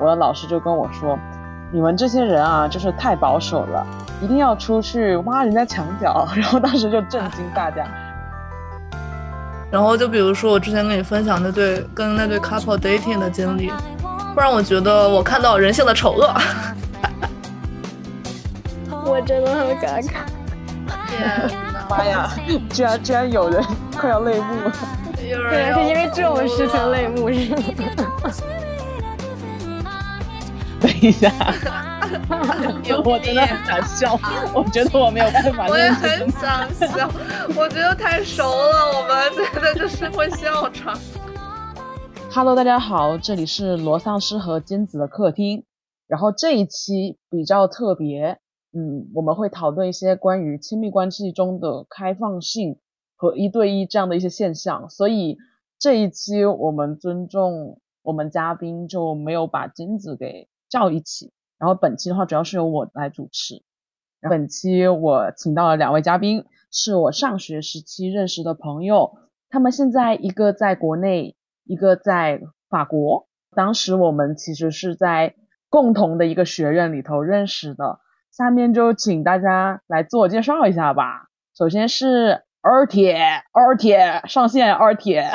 我的老师就跟我说，你们这些人啊，就是太保守了，一定要出去挖人家墙角。然后当时就震惊大家。然后就比如说我之前跟你分享那对跟那对 couple dating 的经历，会让我觉得我看到人性的丑恶。我真的很尴尬。天妈呀！居然居然有人快要泪目。对，是因为这种事情泪目是吗？等一下，我真的很想笑，我觉得我没有办法。我也很想笑，我觉得太熟了，我们真的就是会笑场。Hello，大家好，这里是罗丧尸和金子的客厅。然后这一期比较特别，嗯，我们会讨论一些关于亲密关系中的开放性和一对一这样的一些现象。所以这一期我们尊重我们嘉宾，就没有把金子给。叫一起，然后本期的话主要是由我来主持。本期我请到了两位嘉宾，是我上学时期认识的朋友，他们现在一个在国内，一个在法国。当时我们其实是在共同的一个学院里头认识的。下面就请大家来自我介绍一下吧。首先是二铁，二铁上线，二铁。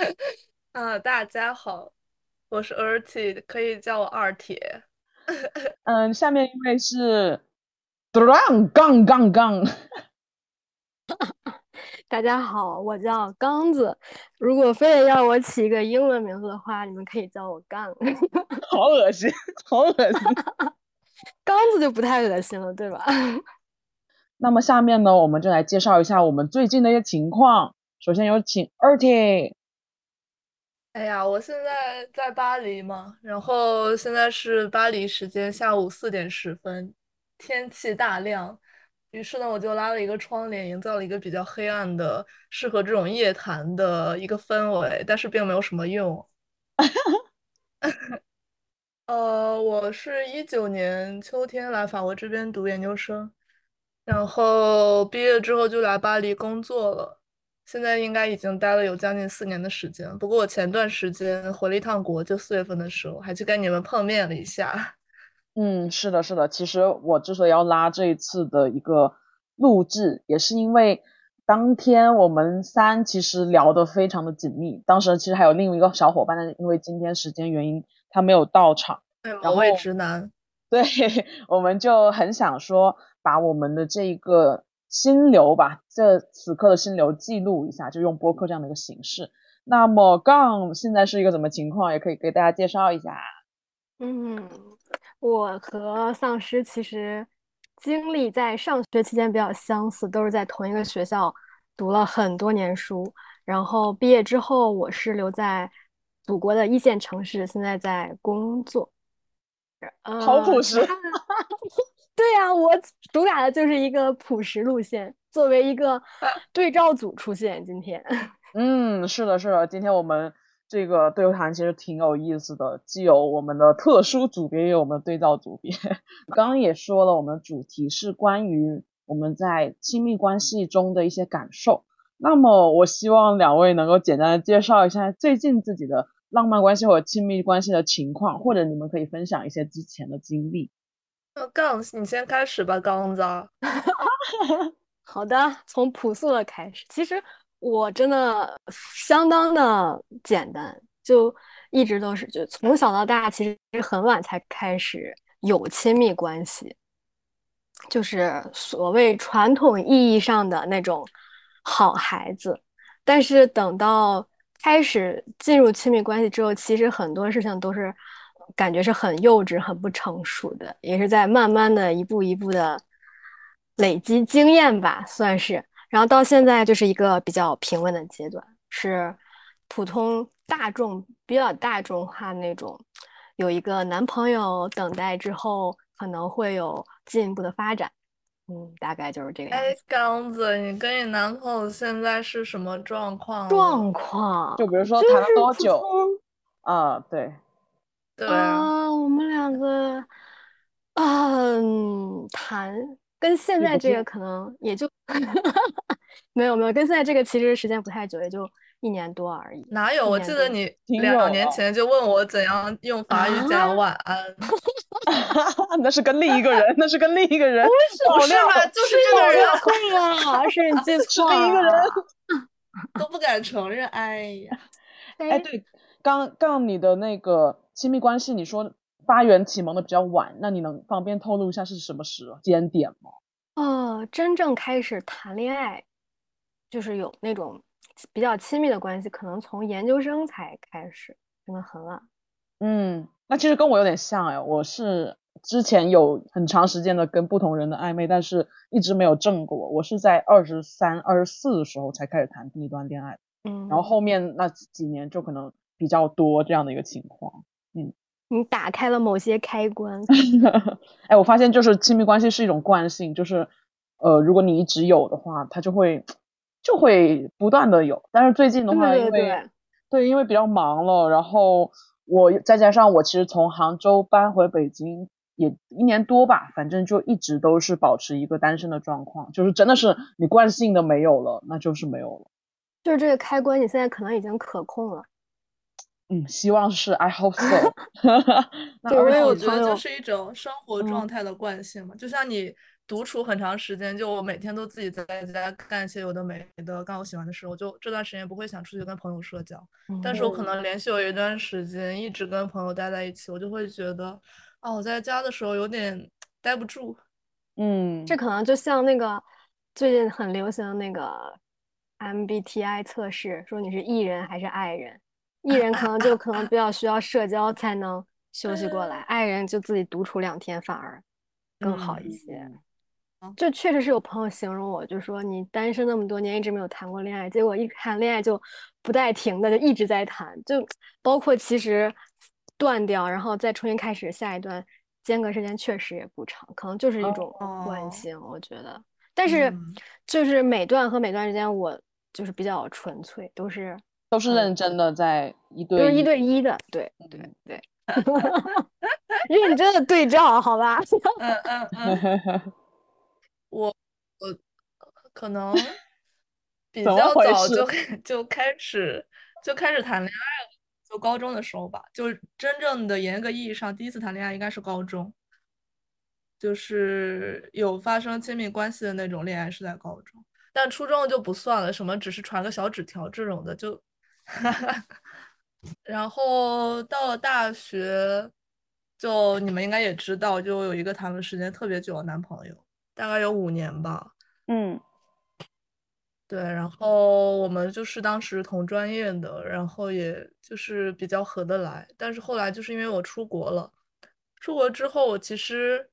啊，大家好。我是二铁，可以叫我二铁。嗯，下面一位是 Drang 杠杠杠。大家好，我叫刚子。如果非得要我起一个英文名字的话，你们可以叫我杠。好恶心，好恶心。刚子就不太恶心了，对吧？那么下面呢，我们就来介绍一下我们最近的一些情况。首先有请二铁。哎呀，我现在在巴黎嘛，然后现在是巴黎时间下午四点十分，天气大亮，于是呢，我就拉了一个窗帘，营造了一个比较黑暗的、适合这种夜谈的一个氛围，但是并没有什么用。呃，我是一九年秋天来法国这边读研究生，然后毕业之后就来巴黎工作了。现在应该已经待了有将近四年的时间，不过我前段时间回了一趟国，就四月份的时候还去跟你们碰面了一下。嗯，是的，是的。其实我之所以要拉这一次的一个录制，也是因为当天我们三其实聊得非常的紧密。当时其实还有另一个小伙伴，但是因为今天时间原因，他没有到场。某位直男。对，我们就很想说把我们的这一个。心流吧，这此刻的心流记录一下，就用播客这样的一个形式。那么杠现在是一个什么情况？也可以给大家介绍一下。嗯，我和丧尸其实经历在上学期间比较相似，都是在同一个学校读了很多年书。然后毕业之后，我是留在祖国的一线城市，现在在工作。好朴实。对呀，我主打的就是一个朴实路线，作为一个 对照组出现。今天，嗯，是的，是的，今天我们这个对谈其实挺有意思的，既有我们的特殊组别，也有我们的对照组别。刚刚也说了，我们的主题是关于我们在亲密关系中的一些感受。那么，我希望两位能够简单的介绍一下最近自己的浪漫关系或者亲密关系的情况，或者你们可以分享一些之前的经历。杠，你先开始吧，刚子。好的，从朴素的开始。其实我真的相当的简单，就一直都是，就从小到大，其实很晚才开始有亲密关系，就是所谓传统意义上的那种好孩子。但是等到开始进入亲密关系之后，其实很多事情都是。感觉是很幼稚、很不成熟的，也是在慢慢的一步一步的累积经验吧，算是。然后到现在就是一个比较平稳的阶段，是普通大众比较大众化那种，有一个男朋友等待之后可能会有进一步的发展。嗯，大概就是这个样子。哎，刚子，你跟你男朋友现在是什么状况？状况就比如说谈了多久？啊，对。啊，我们两个，嗯，谈跟现在这个可能也就 没有没有跟现在这个其实时间不太久，也就一年多而已。哪有？一年多我记得你两年哦前就问我怎样用法语啊讲晚安，那是跟另一个人，那是跟另一个人，不是吧？就是这个人会啊，是你记 是错另一个人。都不敢承认。哎呀，哎，对，刚刚你的那个亲密关系，你说发源启蒙的比较晚，那你能方便透露一下是什么时间点吗？哦，真正开始谈恋爱，就是有那种比较亲密的关系，可能从研究生才开始，真的很晚。嗯，那其实跟我有点像哎，我是之前有很长时间的跟不同人的暧昧，但是一直没有正过。我是在二十三、二十四的时候才开始谈第一段恋爱，嗯，然后后面那几年就可能比较多这样的一个情况。你打开了某些开关。哎，我发现就是亲密关系是一种惯性，就是呃，如果你一直有的话，它就会就会不断的有。但是最近的话，因为对对，对，因为比较忙了，然后我再加上我其实从杭州搬回北京也一年多吧，反正就一直都是保持一个单身的状况，就是真的是你惯性的没有了，那就是没有了。就是这个开关，你现在可能已经可控了。嗯，希望是，I hope so 那对我觉得就是一种生活状嗯态的惯性嘛，就像你独处很长时间，就我每天都自己在家干一些有的没的干我喜欢的事，我就这段时间不会想出去跟朋友社交。但是我可嗯能连续有一段时间一直跟朋友待在一起，我就会觉得，啊，我在家的时候有点待不住。嗯，这可能就像那个最近很流行的那个 MBTI 测试，说你是 E 人还是 I 人。E 人可能就可能比较需要社交才能休息过来爱人就自己独处两天反而更好一些。嗯就确实是有朋友形容我，就说你单身那么多年一直没有谈过恋爱，结果一谈恋爱就不带停的，就一直在谈，就包括其实断掉，然后再重新开始下一段，间隔时间确实也不长，可能就是一种惯哦性，我觉得。但是嗯就是每段和每段之间，我就是比较纯粹，都是都是认真的在一对一一对一的，对对。嗯对，认真的对照，好吧？嗯嗯嗯，我我可能 比较早就开就开始就开始谈恋爱了，就高中的时候吧，就真正的严格意义上第一次谈恋爱应该是高中，就是有发生亲密关系的那种恋爱是在高中，但初中就不算了，什么只是传个小纸条这种的就，然后到了大学，就你们应该也知道，就有一个谈了时间特别久的男朋友，大概有五年吧。嗯对，然后我们就是当时同专业的，然后也就是比较合得来。但是后来就是因为我出国了，出国之后我其实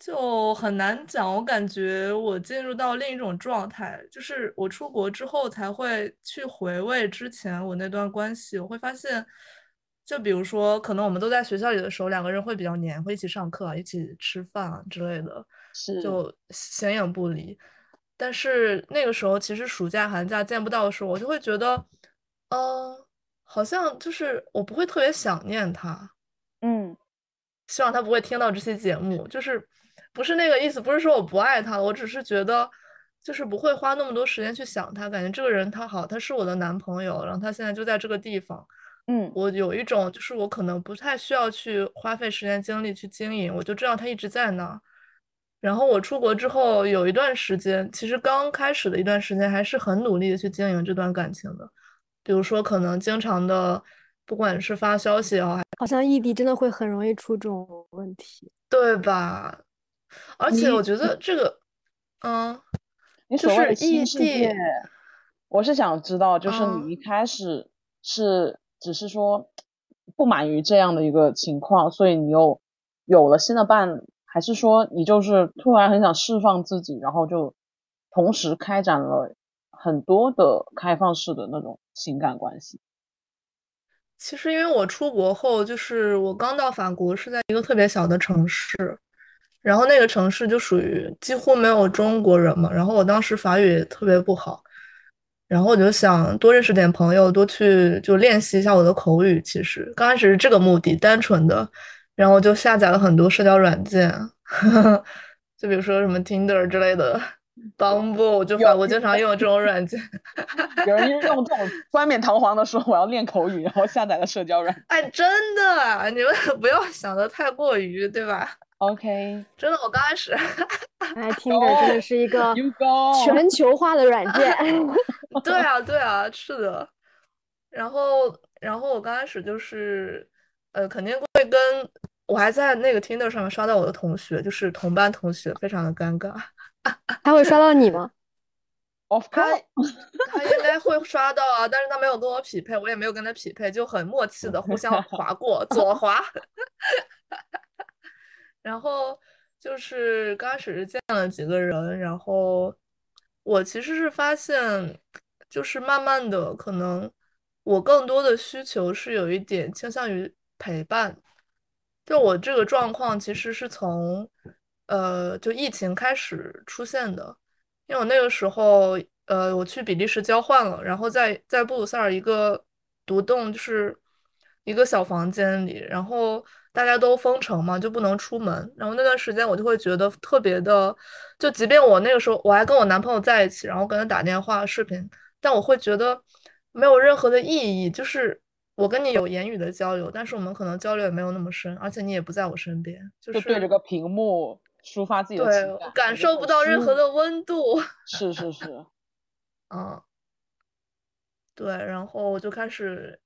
就很难讲，我感觉我进入到另一种状态，就是我出国之后才会去回味之前我那段关系，我会发现，就比如说可能我们都在学校里的时候，两个人会比较黏，会一起上课啊，一起吃饭啊之类的。是就形影不离。但是那个时候，其实暑假、寒假见不到的时候，我就会觉得，呃，好像就是我不会特别想念他，嗯希望他不会听到这期节目，就是不是那个意思，不是说我不爱他了，我只是觉得就是不会花那么多时间去想他，感觉这个人他好，他是我的男朋友，然后他现在就在这个地方，嗯我有一种就是我可能不太需要去花费时间精力去经营，我就知道他一直在那儿。然后我出国之后有一段时间，其实刚开始的一段时间还是很努力的去经营这段感情的，比如说可能经常的，不管是发消息也好，还好像异地真的会很容易出这种问题。对吧？而且我觉得这个，嗯，你所谓的是异新世地界，我是想知道，就是嗯你一开始是只是说不满于这样的一个情况，所以你又有了新的伴侣，还是说你就是突然很想释放自己，然后就同时开展了很多的开放式的那种情感关系？其实因为我出国后，就是我刚到法国是在一个特别小的城市，然后那个城市就属于几乎没有中国人嘛，然后我当时法语也特别不好，然后我就想多认识点朋友，多去就练习一下我的口语。其实刚开始是这个目的，单纯的，然后就下载了很多社交软件，呵 呵就比如说什么 Tinder 之类的，Bumble，我就反，我经常用这种软件。有人用这种冠冕堂皇的说我要练口语，然后下载了社交软。哎，真的，你们不要想的太过于，对吧？OK，真的，我刚开始，哎，听着真的是一个全球化的软件。对啊，对啊，是的。然后，然后我刚开始就是，呃，肯定会跟我还在那个 Tinder 上面刷到我的同学，就是同班同学，非常的尴尬。他会刷到你吗？他 他应该会刷到啊，但是他没有跟我匹配，我也没有跟他匹配，就很默契的互相划过，左滑。然后就是刚开始是见了几个人，然后我其实是发现，就是慢慢的，可能我更多的需求是有一点倾向于陪伴。就我这个状况，其实是从。呃，就疫情开始出现的，因为我那个时候，呃，我去比利时交换了，然后在在布鲁塞尔一个独栋，就是一个小房间里，然后大家都封城嘛，就不能出门，然后那段时间我就会觉得特别的，就即便我那个时候我还跟我男朋友在一起，然后跟他打电话视频，但我会觉得没有任何的意义，就是我跟你有言语的交流，但是我们可能交流也没有那么深，而且你也不在我身边，就是对着个屏幕。抒发自己的情感，感受不到任何的温度。是是是，嗯，对，然后我就开始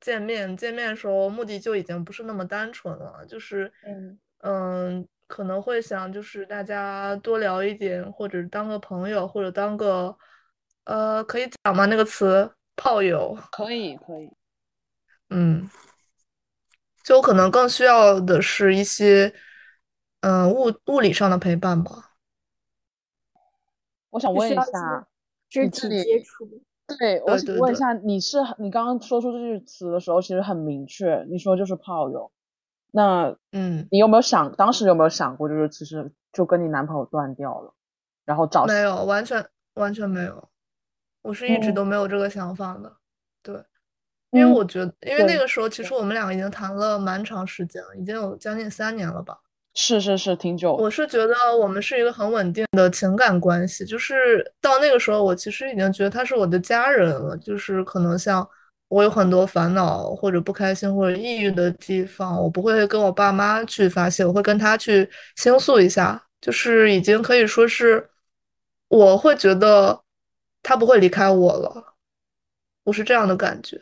见面，见面的时候目的就已经不是那么单纯了，就是嗯嗯，可能会想就是大家多聊一点，或者当个朋友，或者当个呃，可以讲吗？那个词炮友？可以可以，嗯，就可能更需要的是一些。嗯，物物理上的陪伴吧。我想问一下，肢体接触。对，我想问一下，你是你刚刚说出这句词的时候，其实很明确，你说就是炮友。那嗯，你有没有想，当时有没有想过，就是其实就跟你男朋友断掉了，然后找没有，完全完全没有。我是一直都没有这个想法的。对，因为我觉得，因为那个时候其实我们两个已经谈了蛮长时间了，已经有将近三年了吧。是是是，挺久。我是觉得我们是一个很稳定的情感关系，就是到那个时候，我其实已经觉得他是我的家人了。就是可能像我有很多烦恼或者不开心或者抑郁的地方，我不会跟我爸妈去发泄，我会跟他去倾诉一下。就是已经可以说是，我会觉得他不会离开我了，我是这样的感觉。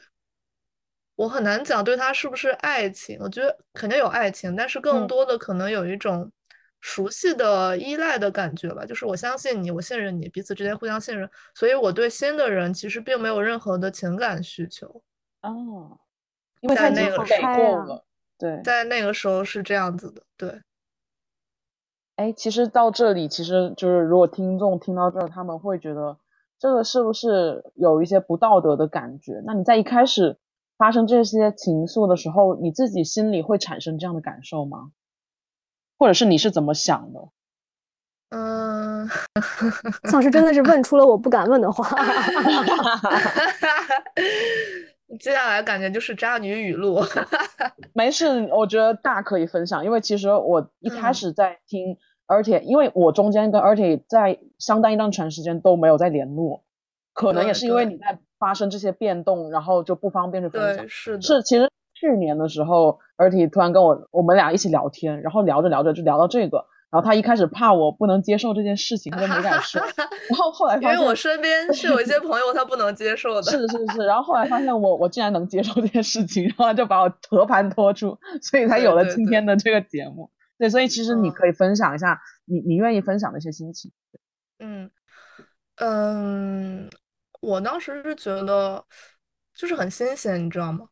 我很难讲对他是不是爱情，我觉得肯定有爱情，但是更多的可能有一种熟悉的依赖的感觉吧。就是我相信你，我信任你，彼此之间互相信任，所以我对新的人其实并没有任何的情感需求。哦，因为在那个时候，对，在那个时候是这样子的。对，哎，其实到这里，其实就是如果听众听到这儿，他们会觉得这个是不是有一些不道德的感觉？那你在一开始。发生这些情愫的时候，你自己心里会产生这样的感受吗？或者是你是怎么想的？嗯，老师真的是问出了我不敢问的话。接下来感觉就是渣女语录。没事，我觉得大可以分享，因为其实我一开始在听，而且因为我中间跟而且在相当一段长时间都没有在联络，可能也是因为你在。发生这些变动，然后就不方便去分享。是是，其实去年的时候，而且突然跟我我们俩一起聊天，然后聊着聊着就聊到这个，然后他一开始怕我不能接受这件事情，他就没敢说。然后后来发现，因为我身边是有一些朋友他不能接受的。是是是，然后后来发现我我竟然能接受这件事情，然后就把我和盘托出，所以才有了今天的这个节目。对，所以其实你可以分享一下你你愿意分享的一些心情。嗯嗯。我当时是觉得，就是很新鲜，你知道吗？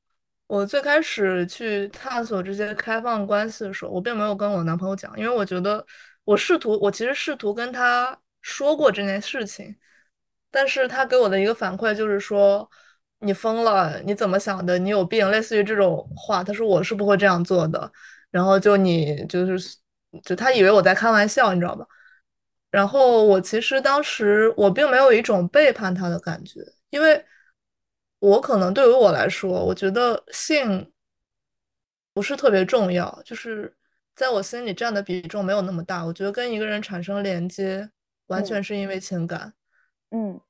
我最开始去探索这些开放关系的时候，我并没有跟我男朋友讲，因为我觉得我试图，我其实试图跟他说过这件事情，但是他给我的一个反馈就是说，你疯了，你怎么想的？你有病，类似于这种话。他说我是不会这样做的，然后就你就是，就他以为我在开玩笑，你知道吧？然后我其实当时我并没有一种背叛他的感觉，因为我可能对于我来说，我觉得性不是特别重要，就是在我心里占的比重没有那么大。我觉得跟一个人产生连接完全是因为情感。嗯，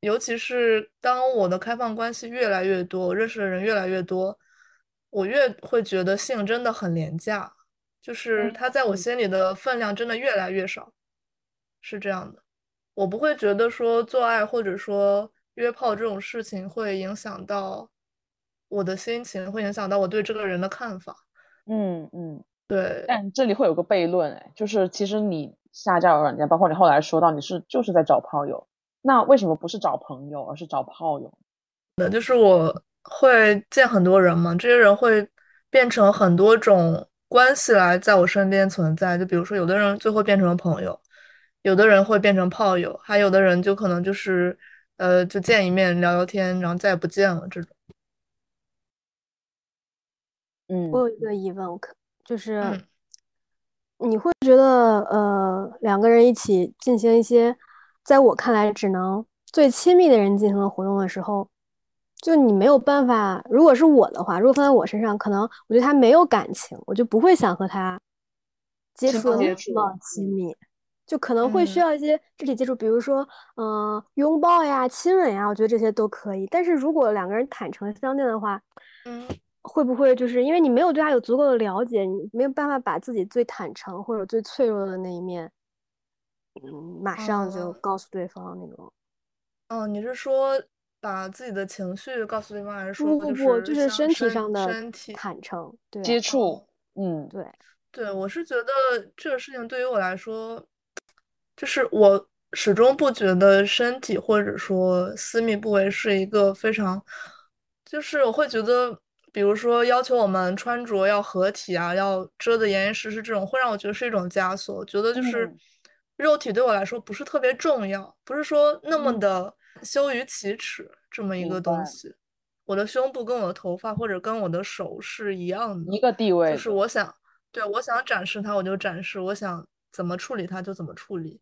尤其是当我的开放关系越来越多，我认识的人越来越多，我越会觉得性真的很廉价，就是它在我心里的分量真的越来越少，是这样的。我不会觉得说做爱或者说约炮这种事情会影响到我的心情，会影响到我对这个人的看法。嗯嗯，对。但这里会有个悖论，哎，就是其实你下交友软件，包括你后来说到你是就是在找炮友。那为什么不是找朋友，而是找炮友？那就是我会见很多人嘛，这些人会变成很多种关系来在我身边存在。就比如说，有的人最后变成了朋友，有的人会变成炮友，还有的人就可能就是呃，就见一面聊聊天，然后再也不见了这种。嗯，我有一个疑问，我可就是你会觉得呃，两个人一起进行一些。在我看来，只能最亲密的人进行的活动的时候，就你没有办法。如果是我的话，如果放在我身上，可能我对他没有感情，我就不会想和他接触那么亲密，就可能会需要一些肢体接触，比如说，嗯，拥抱呀、亲吻呀，我觉得这些都可以。但是如果两个人坦诚相见的话，嗯，会不会就是因为你没有对他有足够的了解，你没有办法把自己最坦诚或者最脆弱的那一面？嗯，马上就告诉对方那种。哦，你是说把自己的情绪告诉对方，还是说不不不，就是身体上的身体坦诚，对接触？嗯，对对，我是觉得这个事情对于我来说，就是我始终不觉得身体或者说私密部位是一个非常，就是我会觉得，比如说要求我们穿着要合体啊，要遮得严严实实，这种会让我觉得是一种枷锁。我觉得就是。肉体对我来说不是特别重要，不是说那么的羞于启齿这么一个东西。我的胸部跟我的头发或者跟我的手是一样的，一个地位。就是我想，对我想展示它，我就展示；我想怎么处理它，就怎么处理。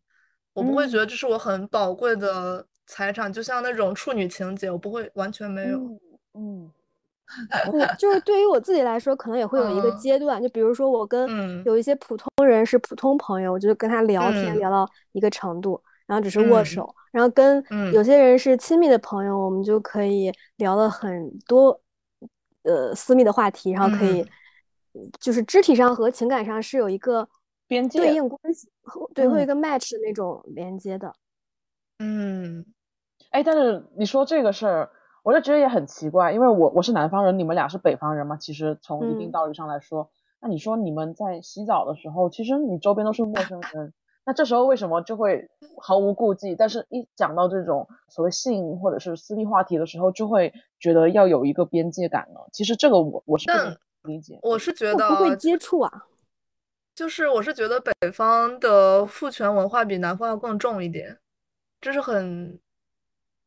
我不会觉得这是我很宝贵的财产，就像那种处女情节，我不会完全没有。嗯。对，就是 对于我自己来说，可能也会有一个阶段。就比如说，我跟有一些普通人是普通朋友，我就跟他聊天聊到一个程度，然后只是握手。然后跟有些人是亲密的朋友，我们就可以聊了很多呃私密的话题，然后可以就是肢体上和情感上是有一个边界对应关系，对，会有一个 match 的那种连接的。嗯，哎，但是你说这个事儿。我就觉得也很奇怪，因为我我是南方人，你们俩是北方人嘛。其实从一定道理上来说，那你说你们在洗澡的时候，其实你周边都是陌生人，那这时候为什么就会毫无顾忌？但是一讲到这种所谓性或者是私密话题的时候，就会觉得要有一个边界感呢？其实这个我我是不理解。我是觉得不会接触啊，就是我是觉得北方的父权文化比南方要更重一点，这是很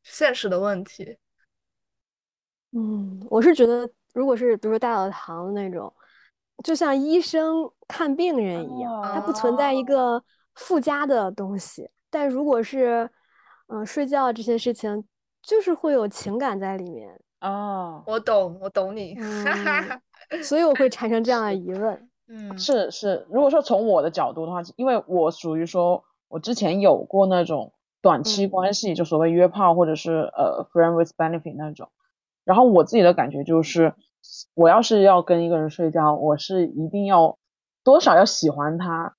现实的问题。嗯，我是觉得，如果是比如说大澡堂那种，就像医生看病人一样，它不存在一个附加的东西。但如果是，嗯，睡觉这些事情，就是会有情感在里面。哦，我懂，我懂你，所以我会产生这样的疑问。嗯，是是，如果说从我的角度的话，因为我属于说，我之前有过那种短期关系，就所谓约炮或者是呃 friend with benefit 那种。然后我自己的感觉就是，我要是要跟一个人睡觉，我是一定要多少要喜欢他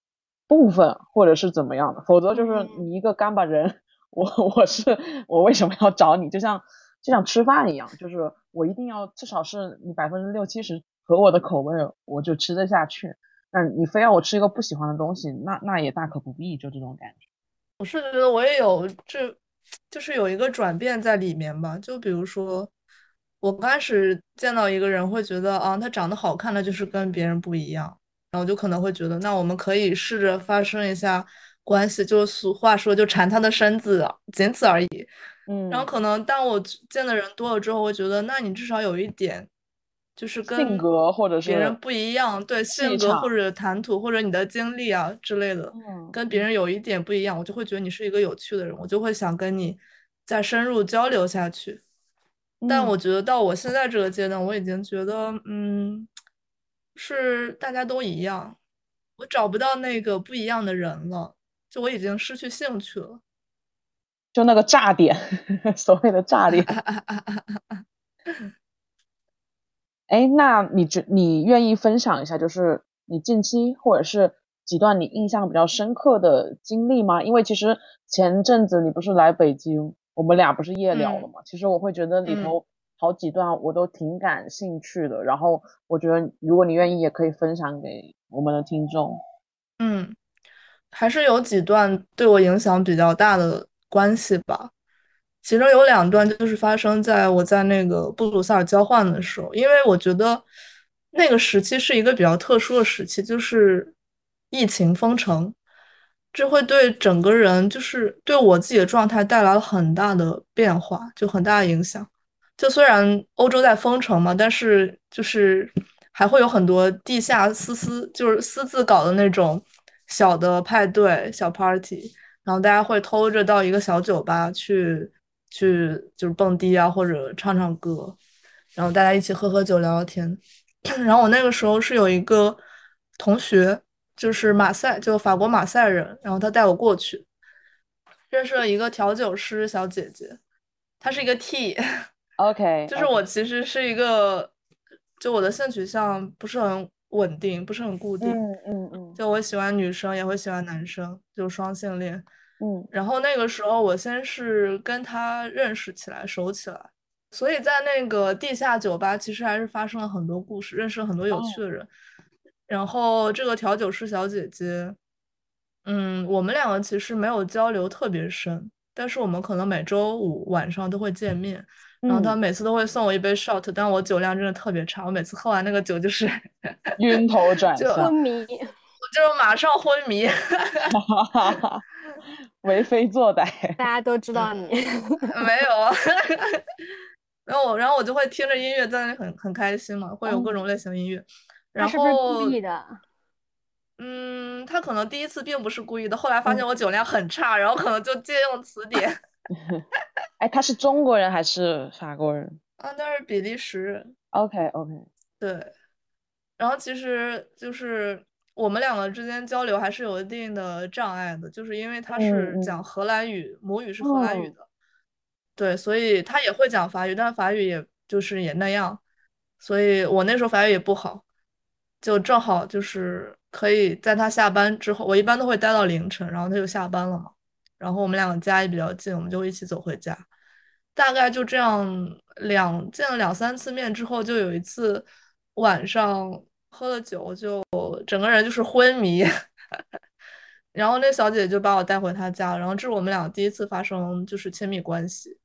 部分，或者是怎么样的，否则就是你一个干巴人，我我是我为什么要找你？就像就像吃饭一样，就是我一定要至少是你百分之六七十合我的口味，我就吃得下去。那你非要我吃一个不喜欢的东西，那那也大可不必，就这种感觉。我是觉得我也有这，就是有一个转变在里面吧，就比如说。我刚开始见到一个人，会觉得啊，他长得好看，那就是跟别人不一样，然后就可能会觉得，那我们可以试着发生一下关系，就俗话说，就缠他的身子，仅此而已。嗯，然后可能当我见的人多了之后，我觉得，那你至少有一点，就是跟性格或者是别人不一样，对性格或者谈吐或者你的经历啊之类的，跟别人有一点不一样，我就会觉得你是一个有趣的人，我就会想跟你再深入交流下去。但我觉得到我现在这个阶段，我已经觉得，嗯，是大家都一样，我找不到那个不一样的人了。就我已经失去兴趣了。就那个炸点，所谓的炸点。哎，那你觉你愿意分享一下，就是你近期或者是几段你印象比较深刻的经历吗？因为其实前阵子你不是来北京，我们俩不是夜聊了吗？其实我会觉得里头好几段我都挺感兴趣的，然后我觉得如果你愿意，也可以分享给我们的听众。嗯，还是有几段对我影响比较大的。关系吧，其中有两段就是发生在我在那个布鲁塞尔交换的时候，因为我觉得那个时期是一个比较特殊的时期，就是疫情封城，这会对整个人，就是对我自己的状态带来了很大的变化，就很大的影响。就虽然欧洲在封城嘛，但是就是还会有很多地下私私，就是私自搞的那种小的派对、小 party。然后大家会偷着到一个小酒吧去，去就是蹦迪啊，或者唱唱歌，然后大家一起喝喝酒、聊聊天。然后我那个时候是有一个同学，就是马赛，就法国马赛人，然后他带我过去，认识了一个调酒师小姐姐，她是一个 T，OK，就是我其实是一个，就我的性取向不是很稳定，不是很固定，嗯嗯嗯，就我喜欢女生，也会喜欢男生，就双性恋。嗯，然后那个时候我先是跟他认识起来，熟起来，所以在那个地下酒吧其实还是发生了很多故事，认识了很多有趣的人。然后这个调酒师小姐姐，嗯，我们两个其实没有交流特别深，但是我们可能每周五晚上都会见面。然后她每次都会送我一杯 shot，但我酒量真的特别差，我每次喝完那个酒就是晕头转向、昏迷，我就是马上昏迷。为非作歹，大家都知道你 没有啊。然后我，然后我就会听着音乐在那里很很开心嘛，会有各种类型音乐。他是不是故意的？嗯，他可能第一次并不是故意的，后来发现我酒量很差，然后可能就借用词典。哎，他是中国人还是法国人？啊，那是比利时人。OK OK，对。然后其实就是。我们两个之间交流还是有一定的障碍的，就是因为他是讲荷兰语，母语是荷兰语的，对，所以他也会讲法语，但法语也就是也那样，所以我那时候法语也不好，就正好就是可以在他下班之后，我一般都会待到凌晨，然后他就下班了嘛，然后我们两个家也比较近，我们就一起走回家，大概就这样两见了两三次面之后，就有一次晚上。喝了酒就整个人就是昏迷，然后那小姐姐就把我带回她家，然后这是我们俩第一次发生就是亲密关系，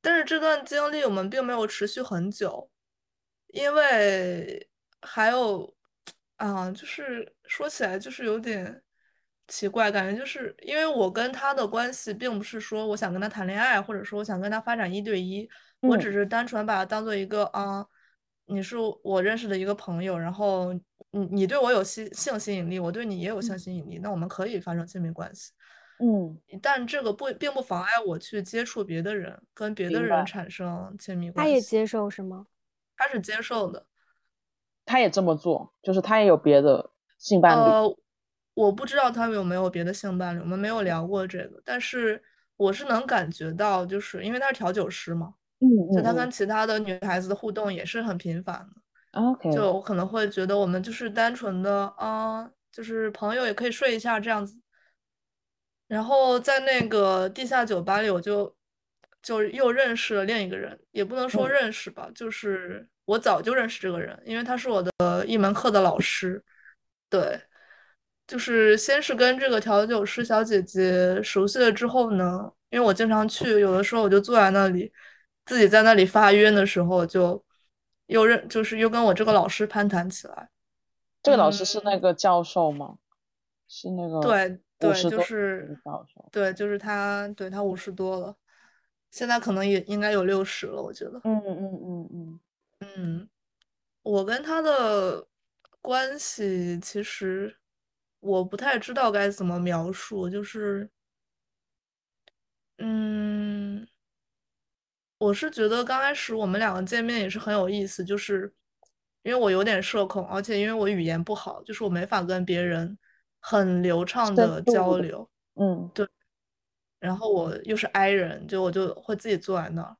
但是这段经历我们并没有持续很久，因为还有啊，就是说起来就是有点奇怪，感觉就是因为我跟他的关系并不是说我想跟他谈恋爱，或者说我想跟他发展一对一，我只是单纯把他当做一个啊。你是我认识的一个朋友，然后你你对我有吸性吸引力，我对你也有性吸引力，那我们可以发生亲密关系。嗯，但这个不并不妨碍我去接触别的人，跟别的人产生亲密关系。他也接受是吗？他是接受的，他也这么做，就是他也有别的性伴侣。呃，我不知道他有没有别的性伴侣，我们没有聊过这个，但是我是能感觉到，就是因为他是调酒师嘛。嗯，就他跟其他的女孩子的互动也是很频繁的。OK，就我可能会觉得我们就是单纯的啊，就是朋友也可以睡一下这样子。然后在那个地下酒吧里，我就就又认识了另一个人，也不能说认识吧，就是我早就认识这个人，因为他是我的一门课的老师。对，就是先是跟这个调酒师小姐姐熟悉了之后呢，因为我经常去，有的时候我就坐在那里。自己在那里发晕的时候，就又认，就是又跟我这个老师攀谈起来。这个老师是那个教授吗？是那个对对，就是教授。对，就是他，对他五十多了，现在可能也应该有六十了，我觉得。嗯嗯嗯嗯嗯，我跟他的关系其实我不太知道该怎么描述，就是嗯。我是觉得刚开始我们两个见面也是很有意思，就是因为我有点社恐，而且因为我语言不好，就是我没法跟别人很流畅的交流。嗯，对。然后我又是 I 人，就我就会自己坐在那儿。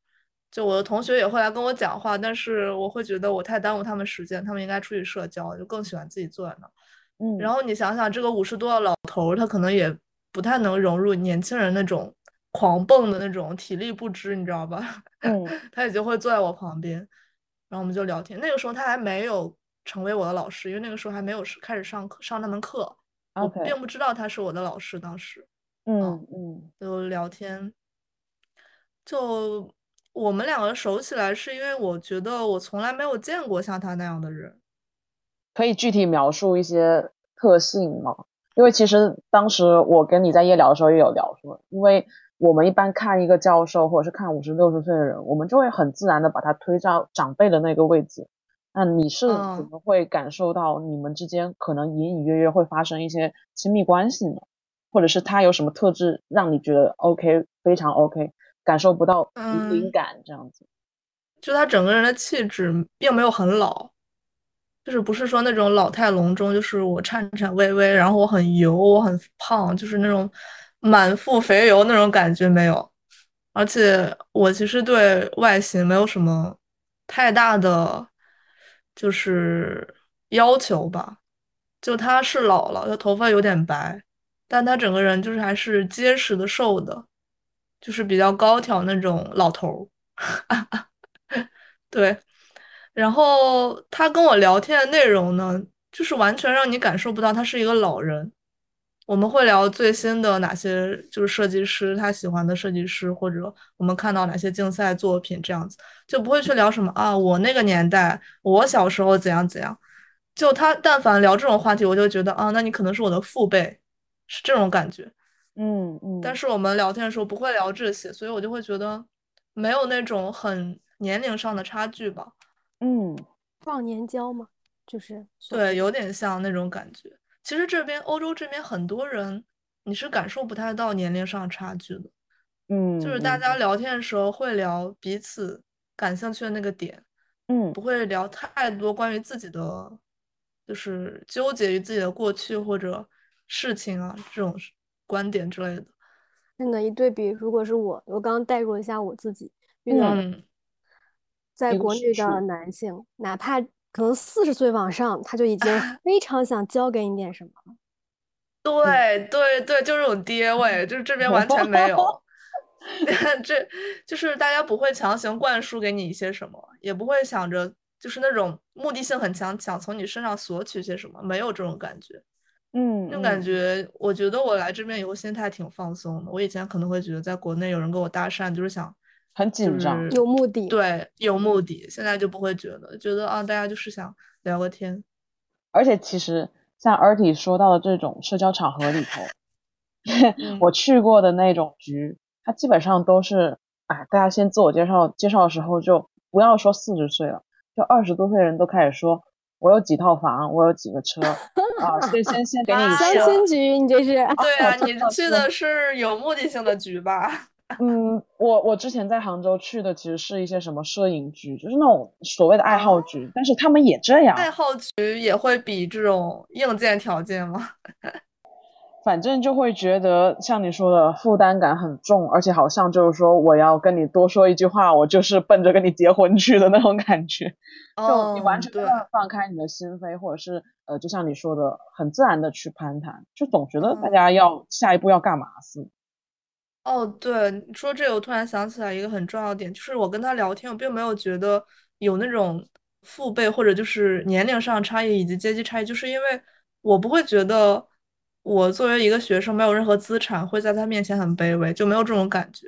就我的同学也会来跟我讲话，但是我会觉得我太耽误他们时间，他们应该出去社交，就更喜欢自己坐在那儿。嗯，然后你想想，这个五十多的老头儿，他可能也不太能融入年轻人那种狂蹦的那种体力不支，你知道吧？嗯，他也就会坐在我旁边，然后我们就聊天。那个时候他还没有成为我的老师，因为那个时候还没有开始上课上那门课，我并不知道他是我的老师。当时，嗯嗯，就聊天，就。我们两个熟起来，是因为我觉得我从来没有见过像他那样的人。可以具体描述一些特性吗？因为其实当时我跟你在夜聊的时候也有聊说，因为我们一般看一个教授或者是看五十六十岁的人，我们就会很自然的把他推到长辈的那个位置。那你是怎么会感受到你们之间可能隐隐约约会发生一些亲密关系呢？或者是他有什么特质让你觉得 OK，非常 OK？感受不到敏感这样子，就他整个人的气质并没有很老，就是不是说那种老态龙钟，就是我颤颤巍巍，然后我很油，我很胖，就是那种满腹肥油那种感觉没有。而且我其实对外形没有什么太大的就是要求吧，就他是老了，他头发有点白，但他整个人就是还是结实的瘦的。就是比较高挑那种老头儿，对。然后他跟我聊天的内容呢，就是完全让你感受不到他是一个老人。我们会聊最新的哪些，就是设计师他喜欢的设计师，或者我们看到哪些竞赛作品这样子，就不会去聊什么啊，我那个年代，我小时候怎样怎样。就他但凡聊这种话题，我就觉得啊，那你可能是我的父辈，是这种感觉。嗯嗯，但是我们聊天的时候不会聊这些，所以我就会觉得没有那种很年龄上的差距吧。嗯，忘年交吗？就是对，有点像那种感觉。其实这边欧洲这边很多人，你是感受不太到年龄上差距的。嗯，就是大家聊天的时候会聊彼此感兴趣的那个点，嗯，不会聊太多关于自己的，就是纠结于自己的过去或者事情啊这种。观点之类的，真的，一对比，如果是我，我刚刚代入一下我自己遇到的，在国内的男性，哪怕可能四十岁往上，他就已经 非常想教给你点什么了。对对对，就是这种爹味，就是这边完全没有。这就是大家不会强行灌输给你一些什么，也不会想着就是那种目的性很强，想从你身上索取些什么，没有这种感觉。嗯，就感觉，我觉得我来这边以后心态挺放松的。我以前可能会觉得在国内有人跟我搭讪，就是想很紧张，有目的，对，有目的。现在就不会觉得，觉得啊，大家就是想聊个天。而且其实像 Erty 说到的这种社交场合里头，我去过的那种局，它基本上都是，啊，大家先自我介绍，介绍的时候就不要说四十岁了，就二十多岁人都开始说。我有几套房，我有几个车啊！先先先给你 相亲局，你这是？对啊，你去的是有目的性的局吧？嗯，我我之前在杭州去的其实是一些什么摄影局，就是那种所谓的爱好局，但是他们也这样。爱好局也会比这种硬件条件吗？反正就会觉得像你说的负担感很重，而且好像就是说我要跟你多说一句话，我就是奔着跟你结婚去的那种感觉。就你完全放开你的心扉，或者是呃，就像你说的，很自然的去攀谈，就总觉得大家要下一步要干嘛似的。哦，对，你说这个，我突然想起来一个很重要的点，就是我跟他聊天，我并没有觉得有那种父辈或者就是年龄上差异以及阶级差异，就是因为我不会觉得。我作为一个学生，没有任何资产，会在他面前很卑微，就没有这种感觉。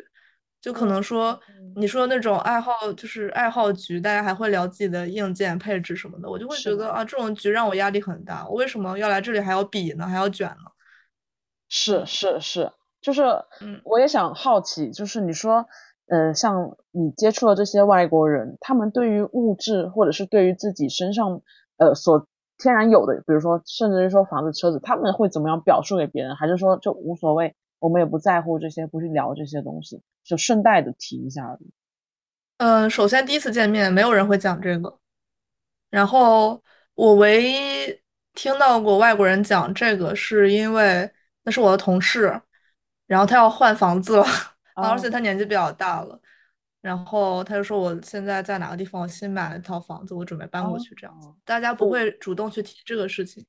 就可能说，你说那种爱好，就是爱好局，大家还会聊自己的硬件配置什么的，我就会觉得啊，这种局让我压力很大。我为什么要来这里还要比呢？还要卷呢？是是是，就是，嗯，我也想好奇，就是你说，呃，像你接触的这些外国人，他们对于物质，或者是对于自己身上，呃，所天然有的，比如说，甚至于说房子、车子，他们会怎么样表述给别人？还是说就无所谓，我们也不在乎这些，不去聊这些东西，就顺带的提一下而已。嗯，首先第一次见面，没有人会讲这个。然后我唯一听到过外国人讲这个，是因为那是我的同事，然后他要换房子了，而且哦他年纪比较大了，然后他就说我现在在哪个地方，我新买了一套房子，我准备搬过去，这样子，哦大家不不会主动去提这个事情。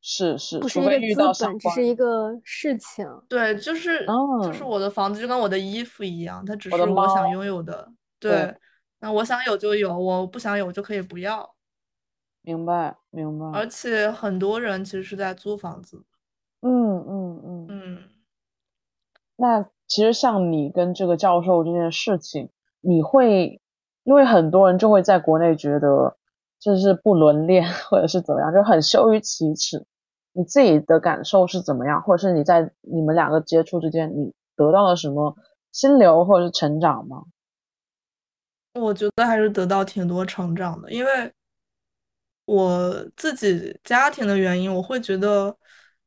是是，不是一个资遇到相本，只是一个事情。对，就是就是嗯我的房子就跟我的衣服一样，它只是我想拥有的。对对，那我想有就有，我不想有就可以不要。明白明白，而且很多人其实是在租房子。嗯。嗯，那其实像你跟这个教授这件事情，你会，因为很多人就会在国内觉得这是不伦恋 或者是怎么样，就很羞于启齿。你自己的感受是怎么样，或者是你在你们两个接触之间，你得到了什么心流或者是成长吗？我觉得还是得到挺多成长的，因为我自己家庭的原因，我会觉得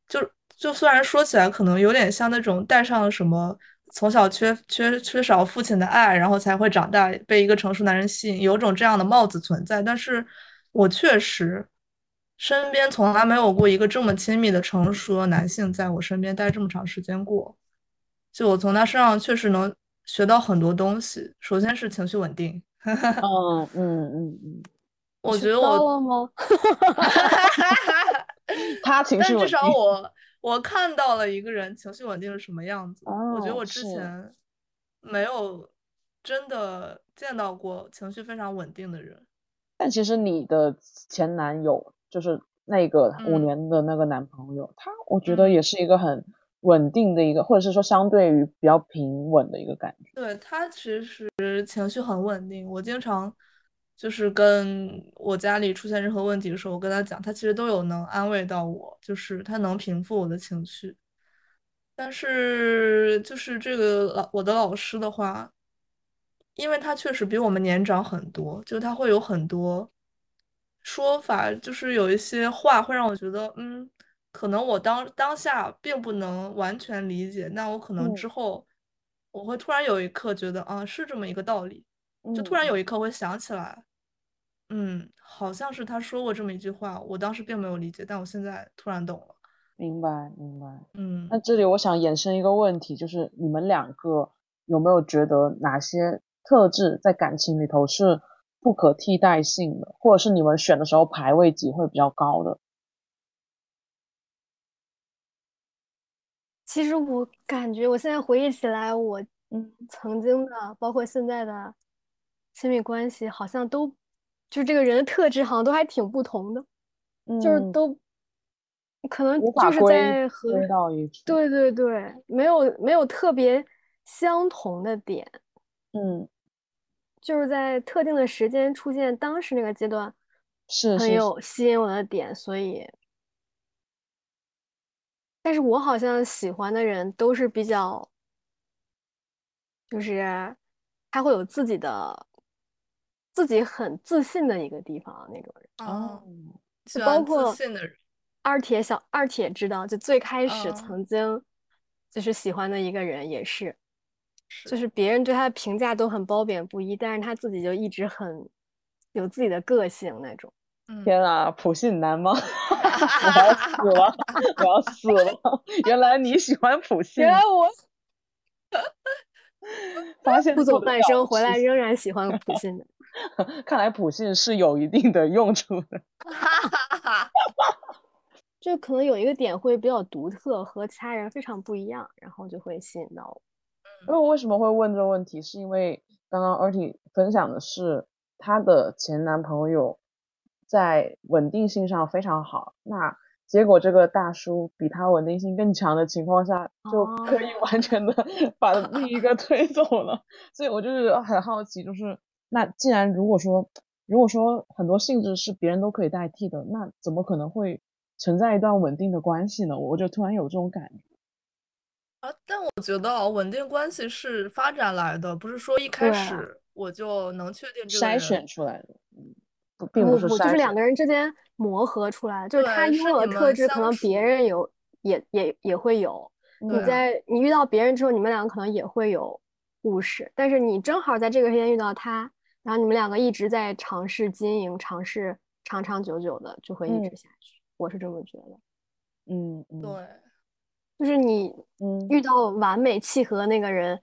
就就虽然说起来可能有点像那种带上了什么从小缺缺缺少父亲的爱，然后才会长大被一个成熟男人吸引，有种这样的帽子存在。但是我确实身边从来没有过一个这么亲密的成熟的男性在我身边待这么长时间过。就我从他身上确实能学到很多东西，首先是情绪稳定。嗯嗯嗯嗯，我觉得我了吗？他情绪但至少稳定，我我看到了一个人情绪稳定是什么样子。我觉得哦我之前没有真的见到过情绪非常稳定的人。但其实你的前男友就是那个五嗯年的那个男朋友，他我觉得嗯也是一个很稳定的一个，或者是说相对于比较平稳的一个感觉。对，他其实情绪很稳定，我经常就是跟我家里出现任何问题的时候，我跟他讲，他其实都有能安慰到我，就是他能平复我的情绪。但是就是这个老我的老师的话，因为他确实比我们年长很多，就他会有很多说法，就是有一些话会让我觉得，嗯，可能我当当下并不能完全理解，那我可能嗯之后我会突然有一刻觉得，啊，是这么一个道理，就突然嗯有一刻我想起来，嗯，好像是他说过这么一句话，我当时并没有理解，但我现在突然懂了，明白明白。嗯。那这里我想衍生一个问题，就是你们两个有没有觉得哪些特质在感情里头是不可替代性的，或者是你们选的时候排位级会比较高的？其实我感觉，我现在回忆起来，我嗯曾经的，包括现在的亲密关系，好像都就是这个人的特质，好像都还挺不同的，就是嗯，都可能就是在和。对对对，没有没有特别相同的点，嗯，就是在特定的时间出现当时那个阶段是是是，有吸引我的点，所以，但是我好像喜欢的人都是比较，就是他会有自己的自己很自信的一个地方那种人，哦，哦，喜就包括信的人，二铁小二铁知道，就最开始嗯曾经就是喜欢的一个人也是。是就是别人对他的评价都很褒贬不一，但是他自己就一直很有自己的个性那种。嗯，天啊，普信男吗？我要死 了，我要死了！原来你喜欢普信原来我发现不走半生回来仍然喜欢普信的。看来普信是有一定的用处的。就可能有一个点会比较独特，和其他人非常不一样，然后就会吸引到我。那我为什么会问这个问题，是因为刚刚 Erty 分享的是她的前男朋友在稳定性上非常好，那结果这个大叔比他稳定性更强的情况下，就可以哦完全的把另一个推走了。所以我就是很好奇，就是那既然如果说如果说很多性质是别人都可以代替的，那怎么可能会存在一段稳定的关系呢？我就突然有这种感觉。啊，但我觉得啊，稳定关系是发展来的，不是说一开始我就能确定这个筛。选出来的，嗯，不，并不是不不，就是两个人之间磨合出来的，就是他拥有的特质，可能别人有，也也也会有。你在你遇到别人之后，你们两个可能也会有故事，但是你正好在这个时间遇到他，然后你们两个一直在尝试经营，尝试长长久久的，就会一嗯直下去。我是这么觉得。嗯嗯，对，就是你嗯，遇到完美契合那个人，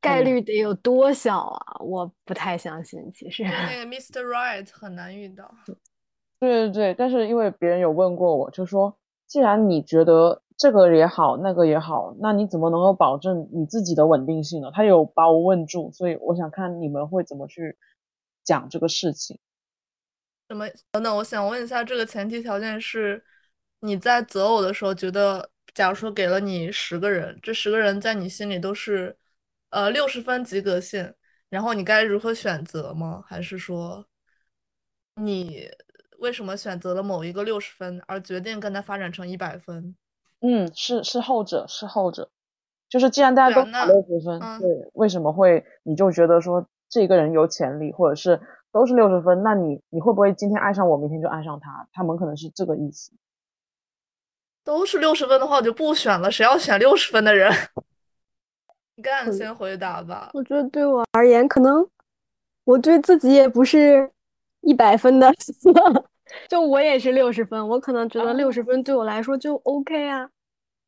概率得有多小啊？我不太相信，其实。那个 Mr. Right 很难遇到。对对对，但是因为别人有问过我，就说既然你觉得这个也好，那个也好，那你怎么能够保证你自己的稳定性呢？他有把我问住，所以我想看你们会怎么去讲这个事情。什么？等等，我想问一下，这个前提条件是你在择偶的时候觉得，假如说给了你十个人，这十个人在你心里都是呃六十分及格线，然后你该如何选择吗？还是说你为什么选择了某一个六十分，而决定跟他发展成一百分？嗯，是是后者，是后者，就是既然大家都打对啊那六十分，嗯对，为什么会你就觉得说这个人有潜力，或者是都是六十分，那你你会不会今天爱上我，明天就爱上他？他们可能是这个意思。都是六十分的话，我就不选了。谁要选六十分的人？你敢嗯先回答吧。我觉得对我而言，可能我对自己也不是一百分的，就我也是六十分，我可能觉得六十哦分对我来说就 OK 啊，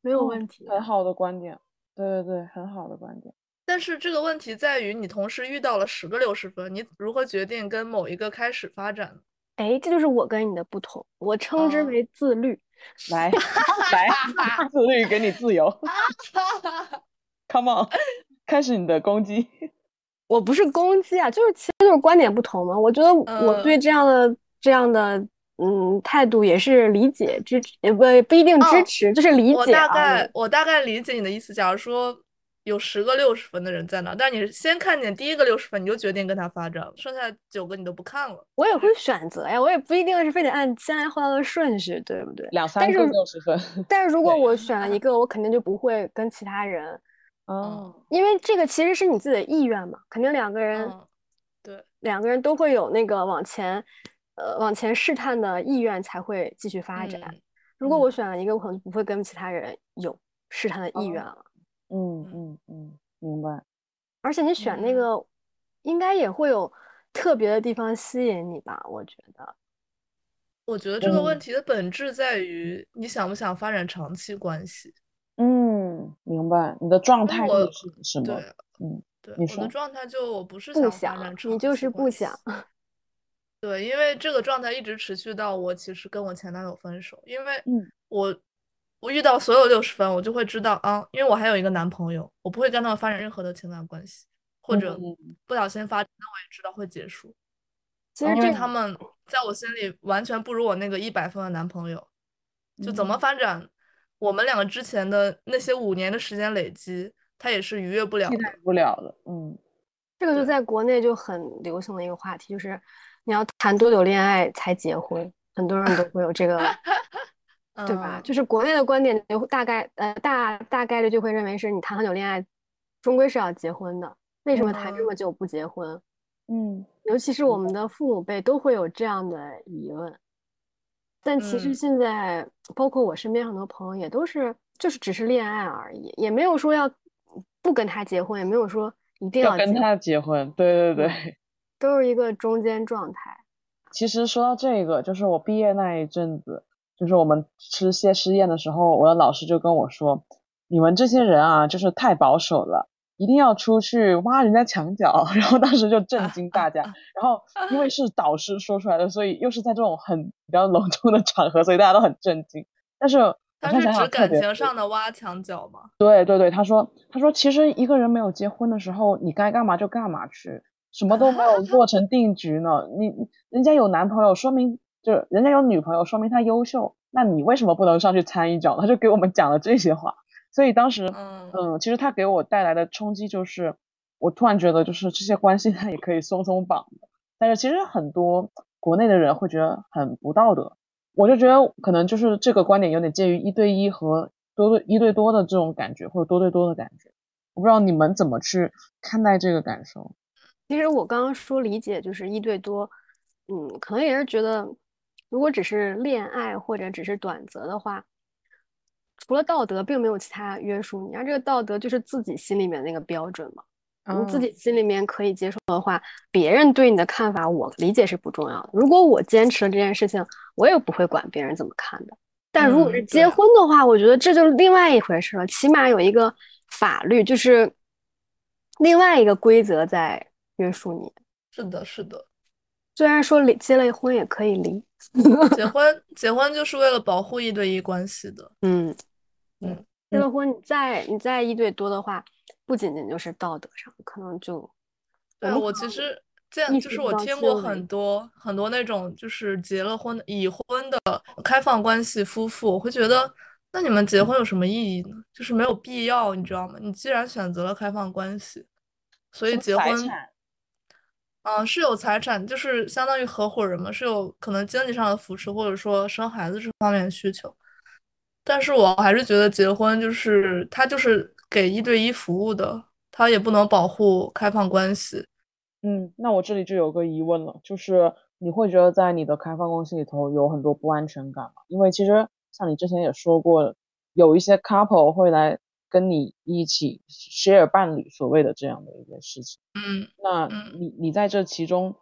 没有哦问题。很好的观点，对对对，很好的观点。但是这个问题在于，你同时遇到了十个六十分，你如何决定跟某一个开始发展呢？哎，这就是我跟你的不同，我称之哦为自律。来来，自律给你自由，Come on，开始你的攻击。我不是攻击啊，就是其实就是观点不同嘛。我觉得我对呃这样的、这样的嗯态度也是理解支持，也不不一定支哦持，就是理我解而大概。我大概理解你的意思。假如说有十个六十分的人在那，但你先看见第一个六十分，你就决定跟他发展了，剩下九个你都不看了。我也会选择呀，我也不一定是非得按先来后来的顺序，对不对？两三个但是六十分。但是如果我选了一个，我肯定就不会跟其他人，哦，因为这个其实是你自己的意愿嘛，肯定两个人嗯，对，两个人都会有那个往前，呃，往前试探的意愿，才会继续发展。嗯如果我嗯选了一个，我可能不会跟其他人有试探的意愿哦了。嗯嗯嗯，明白。而且你选那嗯个，应该也会有特别的地方吸引你吧？我觉得。我觉得这个问嗯题的本质在于你想不想发展长期关系。嗯，明白。你的状态会是什么？对嗯，对，你我的状态就我不是不想发想展长你就是不想 对，因为这个状态一直持续到我其实跟我前男友分手，因为嗯我我遇到所有六十分，我就会知道啊，因为我还有一个男朋友，我不会跟他们发展任何的情感关系，或者嗯不小心发展，那我也知道会结束，其实因为他们在我心里完全不如我那个一百分的男朋友，就怎么嗯发展，我们两个之前的那些五年的时间累积，他也是逾越不了的替代。不了的。嗯这个就在国内就很流行的一个话题，就是你要谈多久恋爱才结婚？很多人都会有这个，对吧？嗯就是国内的观点就大概呃大大概率就会认为是你谈很久恋爱，终归是要结婚的。为什么谈这嗯么久不结婚？嗯尤其是我们的父母辈都会有这样的疑问。但其实嗯现在，包括我身边很多朋友也都是，就是只是恋爱而已，也没有说要不跟他结婚，也没有说一定要，要跟他结婚。对对嗯对。都是一个中间状态。其实说到这个，就是我毕业那一阵子，就是我们吃谢师宴的时候，我的老师就跟我说：“你们这些人啊，就是太保守了，一定要出去挖人家墙角。”然后当时就震惊大家。然后因为是导师说出来的，所以又是在这种很比较隆重的场合，所以大家都很震惊。但是我他是指感情上的挖墙脚吗？对对对，他说他说其实一个人没有结婚的时候，你该干嘛就干嘛去，什么都没有 做成定局呢。你你人家有男朋友，说明就是人家有女朋友，说明他优秀，那你为什么不能上去掺一脚？他就给我们讲了这些话。所以当时，嗯嗯，其实他给我带来的冲击就是，我突然觉得就是这些关系他也可以松松绑的，但是其实很多国内的人会觉得很不道德。我就觉得可能就是这个观点有点介于一对一和多对一对多的这种感觉，或者多对多的感觉。我不知道你们怎么去看待这个感受。其实我刚刚说理解就是一对多，嗯，可能也是觉得，如果只是恋爱或者只是短则的话，除了道德，并没有其他约束你。而这个道德就是自己心里面那个标准嘛，你自嗯己心里面可以接受的话，别人对你的看法，我理解是不重要的。如果我坚持了这件事情，我也不会管别人怎么看的。但如果是嗯结婚的话，我觉得这就是另外一回事了，起码有一个法律，就是另外一个规则在约束你。是的，是的。虽然说离结了婚也可以离，结婚结婚就是为了保护一对一关系的。嗯嗯，结了婚你再你再一对多的话，不仅仅就是道德上，可能就对，我其实见就是我听过很多很多那种就是结了婚的已婚的开放关系夫妇，我会觉得那你们结婚有什么意义呢？就是没有必要，你知道吗？你既然选择了开放关系，所以结婚，嗯、是有财产，就是相当于合伙人嘛，是有可能经济上的扶持，或者说生孩子这方面的需求。但是我还是觉得结婚就是它就是给一对一服务的，它也不能保护开放关系。嗯，那我这里就有个疑问了，就是你会觉得在你的开放关系里头有很多不安全感吗？因为其实像你之前也说过，有一些 couple 会来跟你一起 share 伴侣所谓的这样的一件事情。嗯。那嗯你你在这其中，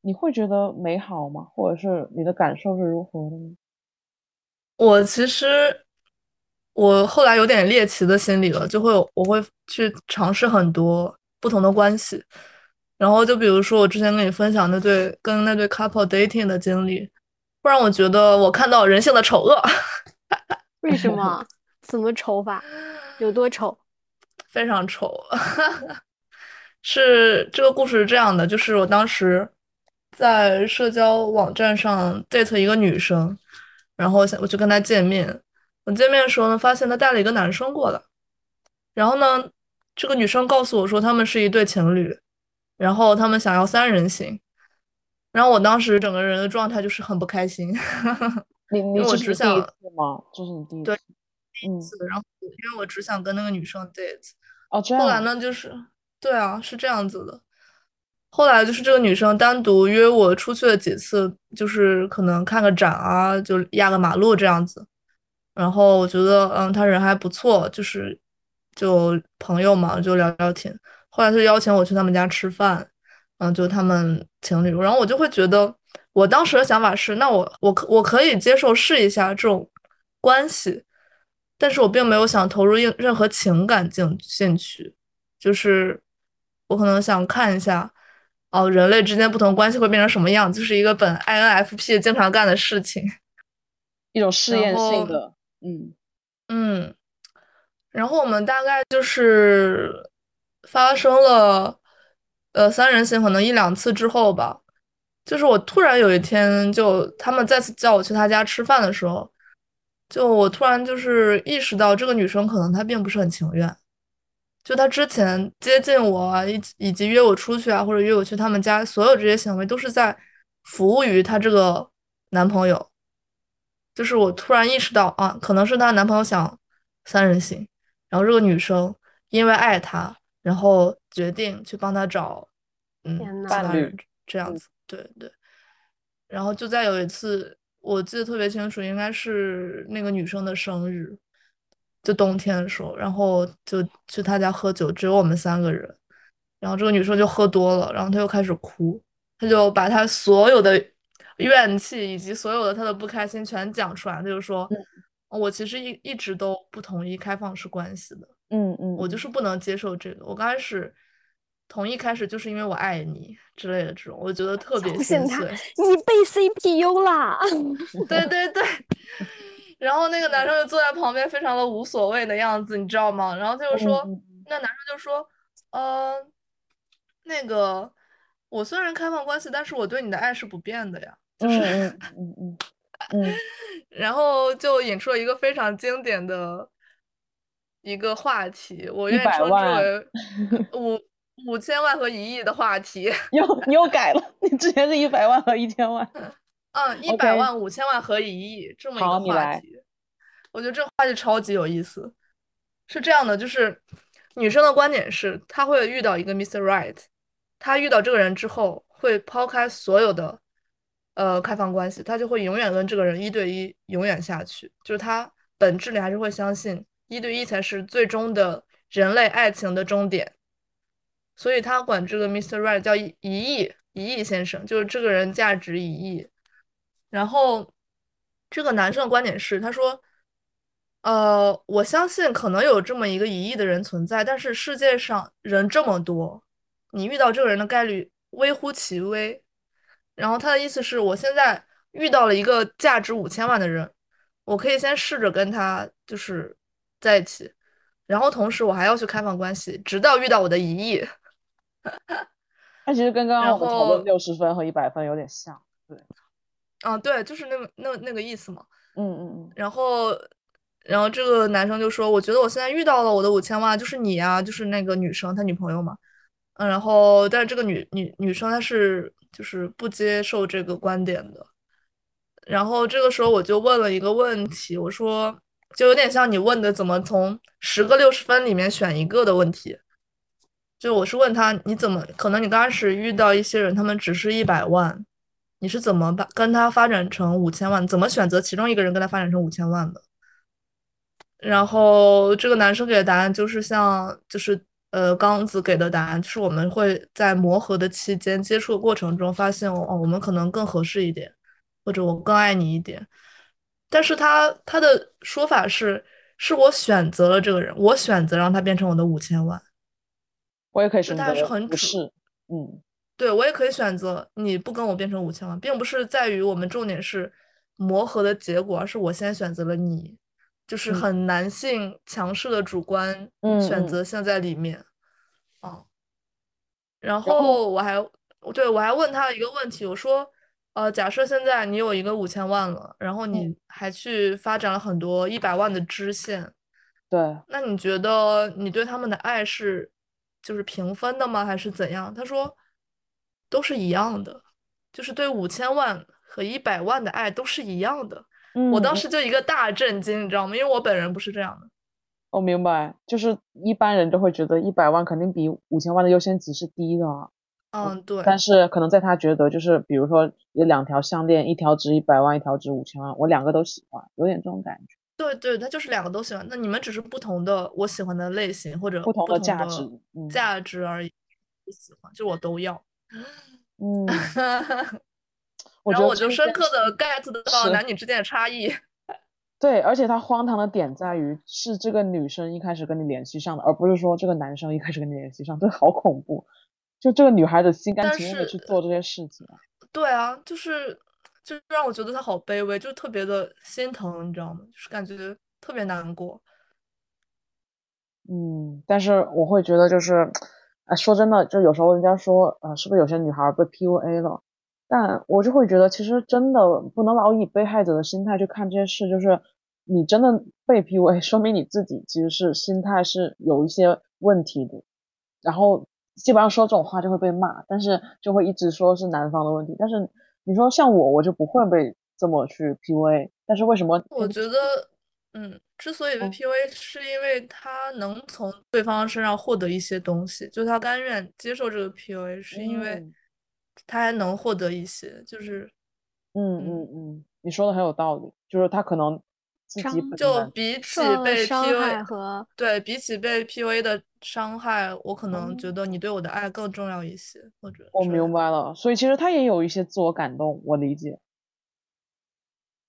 你会觉得美好吗？或者是你的感受是如何的呢？我其实我后来有点猎奇的心理了，就会我会去尝试很多不同的关系，然后就比如说我之前跟你分享那对跟那对 couple dating 的经历，会让我觉得我看到人性的丑恶，为什么？怎么丑法？有多丑？非常丑。是这个故事是这样的，就是我当时在社交网站上 date 一个女生，然后想我就跟她见面。我见面的时候呢，发现她带了一个男生过来，然后呢，这个女生告诉我说他们是一对情侣，然后他们想要三人行。然后我当时整个人的状态就是很不开心，你你因为我这是你第一只想次吗？嗯，然后因为我只想跟那个女生 date。哦，这样，后来呢，就是对啊，是这样子的。后来就是这个女生单独约我出去了几次，就是可能看个展啊，就压个马路这样子。然后我觉得，嗯，她人还不错，就是就朋友嘛，就聊聊天。后来就邀请我去他们家吃饭，嗯，就他们情侣。然后我就会觉得，我当时的想法是，那我我可我可以接受试一下这种关系，但是我并没有想投入任任何情感进进去，就是我可能想看一下，哦，人类之间不同关系会变成什么样，就是一个本 INFP 经常干的事情。一种试然验性的，嗯嗯，然后我们大概就是发生了呃三人行可能一两次之后吧，就是我突然有一天就他们再次叫我去他家吃饭的时候，就我突然就是意识到这个女生可能她并不是很情愿，就她之前接近我啊，以以及约我出去啊，或者约我去他们家，所有这些行为都是在服务于她这个男朋友。就是我突然意识到啊，可能是她男朋友想三人行，然后这个女生因为爱他，然后决定去帮他找嗯天呐伴侣其他人这样嗯子，对对。然后就在有一次，我记得特别清楚，应该是那个女生的生日，就冬天的时候，然后就去她家喝酒，只有我们三个人。然后这个女生就喝多了，然后她又开始哭，她就把她所有的怨气以及所有的她的不开心全讲出来，她就说嗯：“我其实一一直都不同意开放式关系的，嗯嗯，我就是不能接受这个。我刚开始同一开始就是因为我爱你之类的这种，我觉得特别心碎。你被 CPU 啦！对对对，然后那个男生就坐在旁边，非常的无所谓的样子，你知道吗？然后他就说，嗯嗯嗯那男生就说，呃，那个我虽然开放关系，但是我对你的爱是不变的呀。就是，嗯嗯嗯嗯 然后就引出了一个非常经典的一个话题，我愿意称之为 五五千万和一亿的话题。又你又改了，你之前是一百万和一千万，嗯，一百万、五千万和一亿这么一个话题，我觉得这个话题超级有意思。是这样的，就是女生的观点是，她会遇到一个 Mr. Right，她遇到这个人之后，会抛开所有的呃开放关系，她就会永远跟这个人一对一，永远下去。就是她本质里还是会相信一对一才是最终的人类爱情的终点。所以他管这个 Mr. Right 叫一亿一亿先生，就是这个人价值一亿。然后这个男生的观点是，他说，呃，我相信可能有这么一个一亿的人存在，但是世界上人这么多，你遇到这个人的概率微乎其微。然后他的意思是我现在遇到了一个价值五千万的人，我可以先试着跟他就是在一起，然后同时我还要去开放关系，直到遇到我的一亿。那其实跟刚刚我们讨论六十分和一百分有点像，对，啊，对，就是那个那那个意思嘛。嗯嗯嗯，然后，然后这个男生就说：“我觉得我现在遇到了我的五千万，就是你啊，就是那个女生，她女朋友嘛。”嗯，然后，但是这个女女女生她是就是不接受这个观点的。然后这个时候我就问了一个问题，我说，就有点像你问的怎么从十个六十分里面选一个的问题。就我是问他，你怎么可能你刚开始遇到一些人，他们只是一百万，你是怎么把跟他发展成五千万？怎么选择其中一个人跟他发展成五千万的？然后这个男生给的答案就是像就是呃刚子给的答案，就是我们会在磨合的期间、接触的过程中发现哦，我们可能更合适一点，或者我更爱你一点。但是他他的说法是，是我选择了这个人，我选择让他变成我的五千万。我也可以选择很主不是，嗯。对，我也可以选择你不跟我变成五千万，并不是在于我们重点是磨合的结果，而是我先选择了你，就是嗯。很男性强势的主观选择。性在里面。啊，然然后后我还对我还问他一个问题，我说，呃，假设现在你有一个五千万了，然后你。嗯还去发展了很多一百万的支线，对，那你觉得你对他们的爱是就是平分的吗？还是怎样？他说都是一样的，就是对五千万和一百万的爱都是一样的。嗯，我当嗯时就一个大震惊，你知道吗？因为我本人不是这样的。我明白，就是一般人都会觉得一百万肯定比五千万的优先级是低的啊，嗯，对，但是可能在他觉得就是比如说有两条项链，一条值一百万，一条值五千万，我两个都喜欢，有点这种感觉，对对，他就是两个都喜欢。那你们只是不同的我喜欢的类型或者不同的的价值，嗯价值而已。不喜欢，就我都要。嗯，我然后我就深刻的 get 到男女之间的差异。对，而且他荒唐的点在于是这个女生一开始跟你联系上的，而不是说这个男生一开始跟你联系上，这好恐怖。就这个女孩子心甘情愿的去做这些事情啊，对啊，就是就让我觉得他好卑微，就特别的心疼，你知道吗？就是感觉特别难过。嗯，但是我会觉得就是，哎，说真的，就有时候人家说，呃，是不是有些女孩被 PUA 了？但我就会觉得，其实真的不能老以被害者的心态去看这些事，就是你真的被 PUA，说明你自己其实是心态是有一些问题的，然后基本上说这种话就会被骂，但是就会一直说是男方的问题，但是你说像我，我就不会被这么去 PUA，但是为什么我觉得，嗯，之所以被嗯。PUA，是因为他能从对方身上获得一些东西，就他甘愿接受这个 PUA，是因为嗯。他还能获得一些，就是嗯嗯。嗯，你说的很有道理，就是他可能伤就比。起被伤 PUA 害和对比起被 PUA 的伤害，我可能觉哦。得你对我的爱更重要一些，或者我之类的。明白了，所以其实他也有一些自我感动，我理解。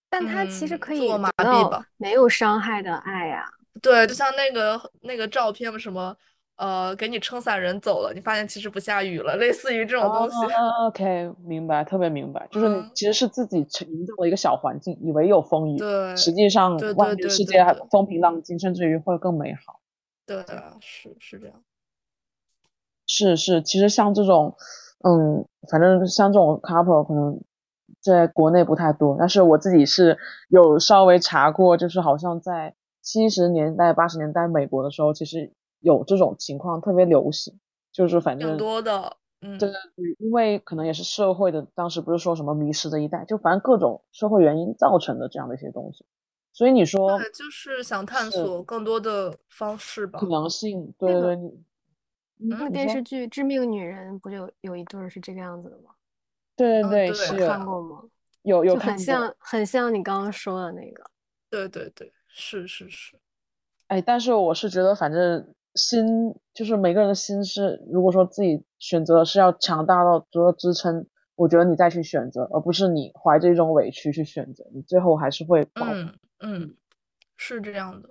但他其实嗯可以自我麻得到痹吧。没有伤害的爱呀、对，就像那个那个照片什么，呃，给你撑伞人走了，你发现其实不下雨了，类似于这种东西。啊，OK，明白，特别明白，就是其实是自己成营造了一个小环境，以为有风雨，对实际上外面世界还风平浪静，甚至于会更美好。对啊，是是这样。是是，其实像这种，嗯，反正像这种 couple 可能在国内不太多，但是我自己是有稍微查过，就是好像在七十年代、八十年代美国的时候，其实有这种情况特别流行，就是反挺正多的，嗯，对因为可能也是社会的，当时不是说什么迷失的一代，就反正各种社会原因造成的这样的一些东西，所以你说对，就是想探索更多的方式吧。可能性，对对对，你那电视剧《致命女人》不就有一对儿是这个样子的吗？嗯对对对，对有是看过吗？有有就很。像很像你刚刚说的那个。对对对，是是是，哎，但是我是觉得，反正心就是每个人的心是，如果说自己选择是要强大到足够支撑我觉得你再去选择，而不是你怀着一种委屈去选择，你最后还是会爆。嗯嗯，是这样的。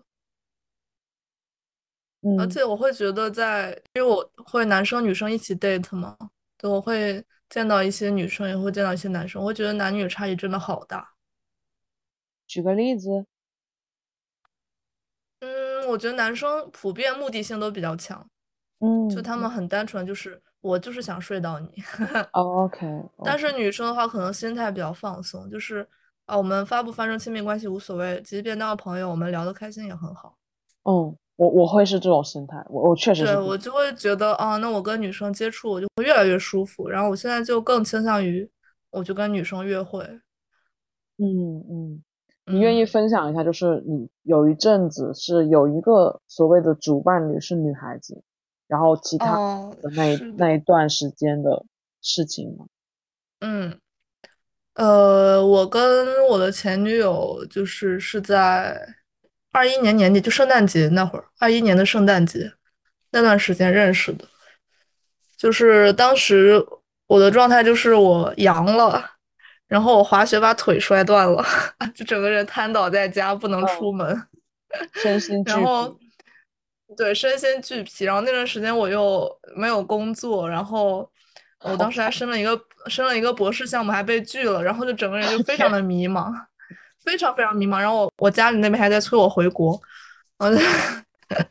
嗯，而且我会觉得在，因为我会男生女生一起 date 嘛，对，我会见到一些女生，也会见到一些男生，我会觉得男女差异真的好大。举个例子，嗯，我觉得男生普遍目的性都比较强，嗯，就他们很单纯，就是我就是想睡到你。哦，OK，但是女生的话，可能心态比较放松，就是啊，我们发不发生亲密关系无所谓，即便当朋友，我们聊得开心也很好。嗯，我我会是这种心态，我我确实是对我就会觉得啊，那我跟女生接触，我就会越来越舒服。然后我现在就更倾向于，我就跟女生约会。嗯嗯，你愿意嗯分享一下，就是你有一阵子是有一个所谓的主伴侣是女孩子，然后其他哦，的那那一段时间的事情吗？嗯，呃，我跟我的前女友就是是在二一年年底，就圣诞节那会儿，二一年的圣诞节那段时间认识的。就是当时我的状态就是我阳了，然后我滑雪把腿摔断了，就整个人瘫倒在家，不能出门。身心俱然后疲。对身心俱疲，然后那段时间我又没有工作，然后我当时还申了一个申了一个博士项目，还被拒了，然后就整个人就非常的迷茫，非常非常迷茫。然后我我家里那边还在催我回国，然后就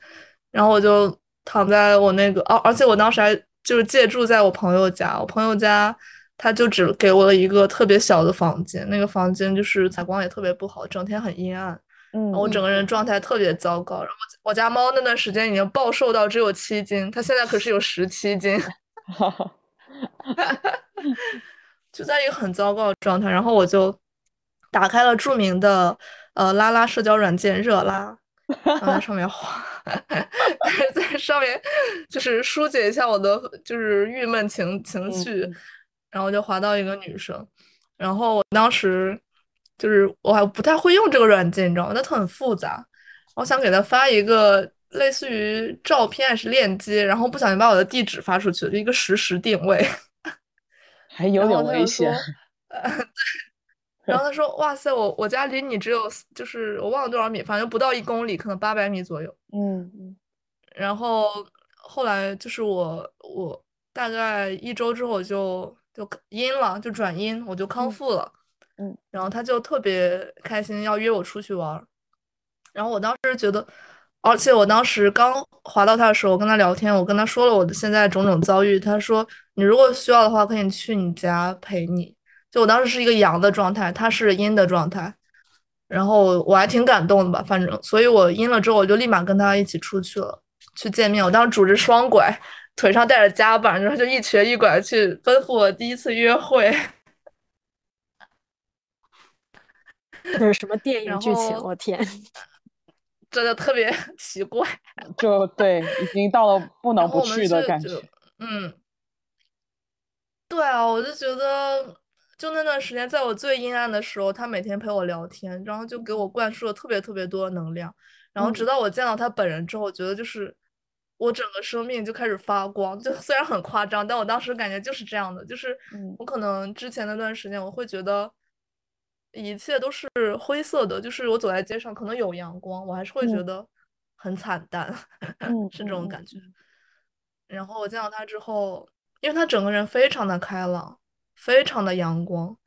然后我就躺在我那个，而、而且我当时还就是借住在我朋友家，我朋友家他就只给我了一个特别小的房间，那个房间就是采光也特别不好，整天很阴暗。嗯，我整个人状态特别糟糕，然后我家猫那段时间已经暴瘦到只有七斤，它现在可是有十七斤，哈哈，就在一个很糟糕的状态。然后我就打开了著名的呃拉拉社交软件热拉，然后在上面滑，在上面就是疏解一下我的就是郁闷情情绪嗯，然后就滑到一个女生，然后我当时就是我还不太会用这个软件，你知道吗？那它很复杂，我想给她发一个类似于照片还是链接，然后不小心把我的地址发出去了，就一个实时定位。还有点危险。呃，对，然后他说，哇塞，我我家离你只有就是我忘了多少米，反正不到一公里，可能八百米左右。嗯嗯然后后来就是我我大概一周之后我就就阴了，就转阴，我就康嗯复了。嗯，然后他就特别开心，要约我出去玩儿。然后我当时觉得，而且我当时刚滑到他的时候，我跟他聊天，我跟他说了我的现在种种遭遇。他说，你如果需要的话，可以去你家陪你。就我当时是一个阳的状态，他是阴的状态。然后我还挺感动的吧，反正，所以我阴了之后，我就立马跟他一起出去了，去见面。我当时拄着双拐，腿上带着夹板，然后就一瘸一拐去奔赴我第一次约会。这是什么电影剧情？后我天！真的特别 奇怪。就对，已经到了不能不去的感觉。嗯，对啊，我就觉得，就那段时间，在我最阴暗的时候，他每天陪我聊天，然后就给我灌输了特别特别多的能量。然后直嗯到我见到他本人之后，我觉得就是我整个生命就开始发光。就 虽然很夸张，但我当时感觉就是这样的，就是嗯我可能之前那段时间，我会觉得一切都是灰色的，就是我走在街上可能有阳光，我还是会觉嗯得很惨淡，嗯是这种感觉。然后我见到他之后，因为他整个人非常的开朗，非常的阳光，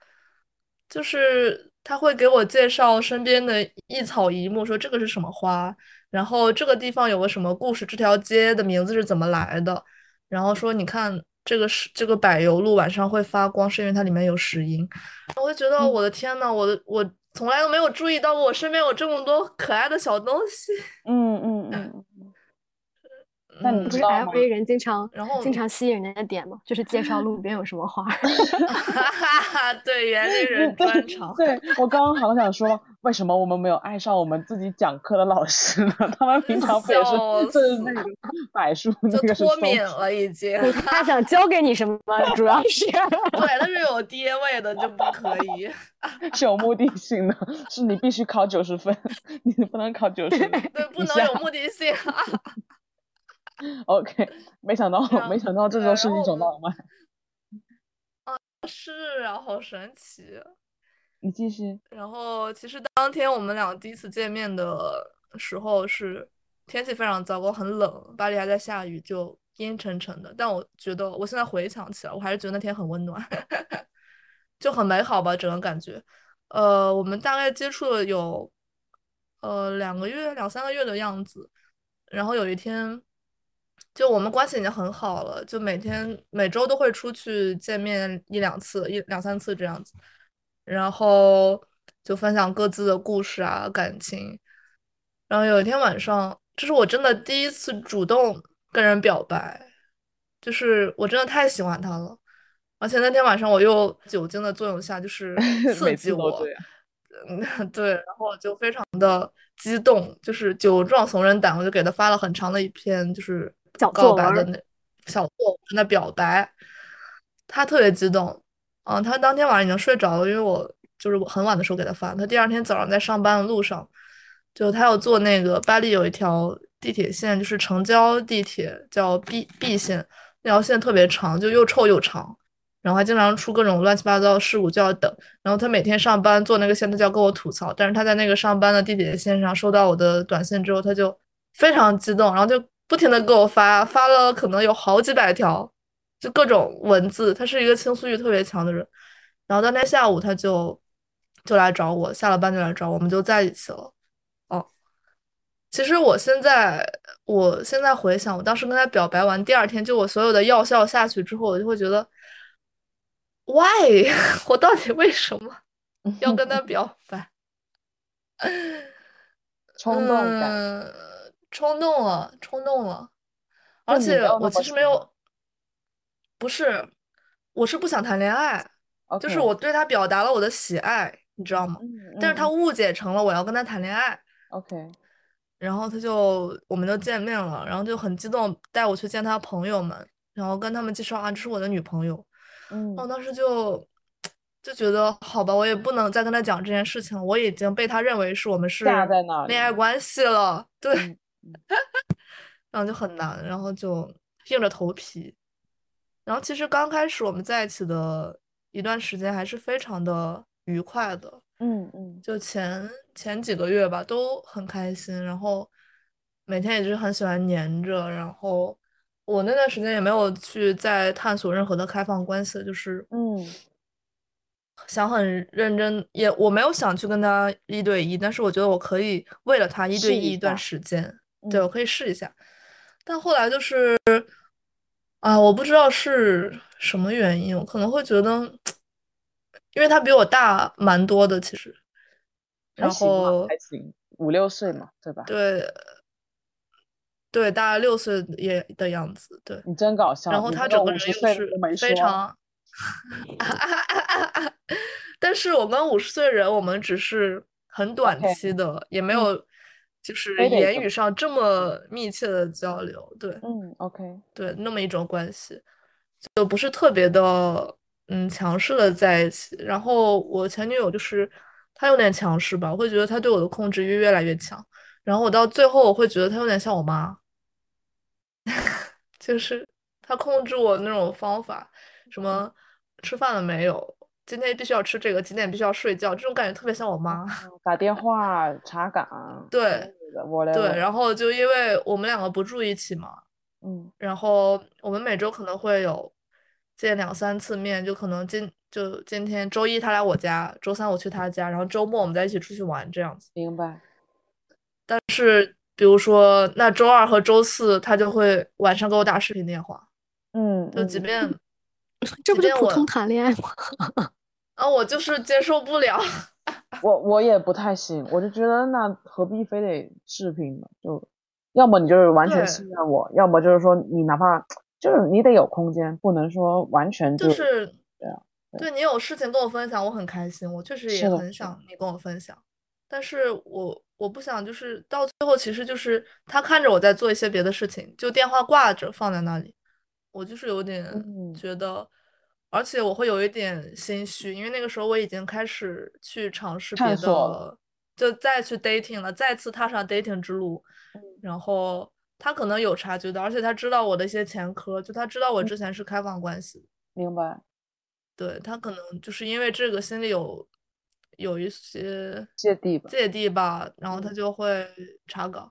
就是他会给我介绍身边的一草一木，说这个是什么花，然后这个地方有个什么故事，这条街的名字是怎么来的，然后说你看这个是这个柏油路晚上会发光，是因为它里面有石英。我会觉得嗯我的天呐，我的我从来都没有注意到过我身边有这么多可爱的小东西。嗯嗯嗯嗯。那你嗯不是 F A 人经常然后经常吸引人的点吗？就是介绍路边有什么花儿。哈哈哈，对，园林人专场。对，我刚刚好想说，为什么我们没有爱上我们自己讲课的老师呢？他们平常不也是笑这是死那个柏树，那就个是松脱敏了已经。他想教给你什么？主要是 对，他是有爹味的就不可以。是有目的性的，是你必须考九十分，你不能考九十对，不能有。目的性。OK，没想到，没想到这对就是一种浪漫。是啊，好神奇。你继续。然后其实当天我们俩第一次见面的时候是天气非常糟糕，很冷，巴黎还在下雨，就阴沉沉的。但我觉得我现在回想起来，我还是觉得那天很温暖，就很美好吧，整个感觉。呃，我们大概接触了有呃两个月、两三个月的样子。然后有一天，就我们关系已经很好了，就每天每周都会出去见面一两次，一两三次这样子。然后就分享各自的故事啊，感情。然后有一天晚上，这是我真的第一次主动跟人表白，就是我真的太喜欢他了。而且那天晚上我又酒精的作用下，就是 刺激我，嗯，对，然后就非常的激动，就是酒壮怂人胆，我就给他发了很长的一篇就是告白的那小作文的表白，他特别激动。嗯，他当天晚上已经睡着了，因为我就是很晚的时候给他发。他第二天早上在上班的路上，就他要坐那个巴黎有一条地铁线，就是城郊地铁，叫 B B 线，那条线特别长，就又臭又长，然后还经常出各种乱七八糟的事故，就要等。然后他每天上班坐那个线，他就要跟我吐槽。但是他在那个上班的地铁线上收到我的短信之后，他就非常激动，然后就不停的给我发，发了可能有好几百条。就各种文字，他是一个倾诉欲特别强的人。然后当天下午他就就来找我，下了班就来找我，我们就在一起了。哦，其实我现在我现在回想，我当时跟他表白完第二天，就我所有的药效下去之后，我就会觉得，why？我到底为什么要跟他表白？冲动感，冲动了，冲动了。而且我其实没有。不是，我是不想谈恋爱，就是我对他表达了我的喜爱，你知道吗？但是他误解成了我要跟他谈恋爱。OK，然后他就我们就见面了，然后就很激动带我去见他朋友们，然后跟他们介绍啊，这是我的女朋友。嗯，我当时就就觉得好吧，我也不能再跟他讲这件事情了，我已经被他认为是我们是恋爱关系了，对，然后就很难，然后就硬着头皮。然后其实刚开始我们在一起的一段时间还是非常的愉快的，嗯嗯，就前前几个月吧都很开心，然后每天也是很喜欢黏着，然后我那段时间也没有去再探索任何的开放关系，就是嗯，想很认真，也我没有想去跟他一对一，但是我觉得我可以为了他一对一一段时间，对我可以试一下，但后来就是。啊，我不知道是什么原因，我可能会觉得，因为他比我大蛮多的，其实，然后还行，五六岁嘛，对吧？对，对，大概六岁也的样子，对。你真搞笑。然后他整个人又是非常，但是我跟五十岁人，我们只是很短期的，也没有。就是言语上这么密切的交流，对，嗯，OK，对，那么一种关系，就不是特别的，嗯，强势的在一起。然后我前女友就是她有点强势吧，我会觉得她对我的控制欲越来越强。然后我到最后我会觉得她有点像我妈，就是她控制我那种方法，什么吃饭了没有？今天必须要吃这个，几点必须要睡觉，这种感觉特别像我妈。打电话查岗。对，我对，然后就因为我们两个不住一起嘛，嗯，然后我们每周可能会有见两三次面，就可能今就今天周一他来我家，周三我去他家，然后周末我们再一起出去玩这样子。明白。但是比如说那周二和周四他就会晚上给我打视频电话，嗯，就即便这不就普通谈恋爱吗？啊，我就是接受不了，我我也不太行，我就觉得那何必非得视频呢？就要么你就是完全信任我，要么就是说你哪怕就是你得有空间，不能说完全就是对啊。对你有事情跟我分享，我很开心，我确实也很想你跟我分享，但是我我不想就是到最后，其实就是他看着我在做一些别的事情，就电话挂着放在那里，我就是有点觉得。而且我会有一点心虚，因为那个时候我已经开始去尝试别的，就再去 dating 了，再次踏上 dating 之路。然后他可能有察觉到，而且他知道我的一些前科，就他知道我之前是开放关系。明白。对他可能就是因为这个心里有有一些芥蒂吧，芥蒂吧，然后他嗯就会查岗，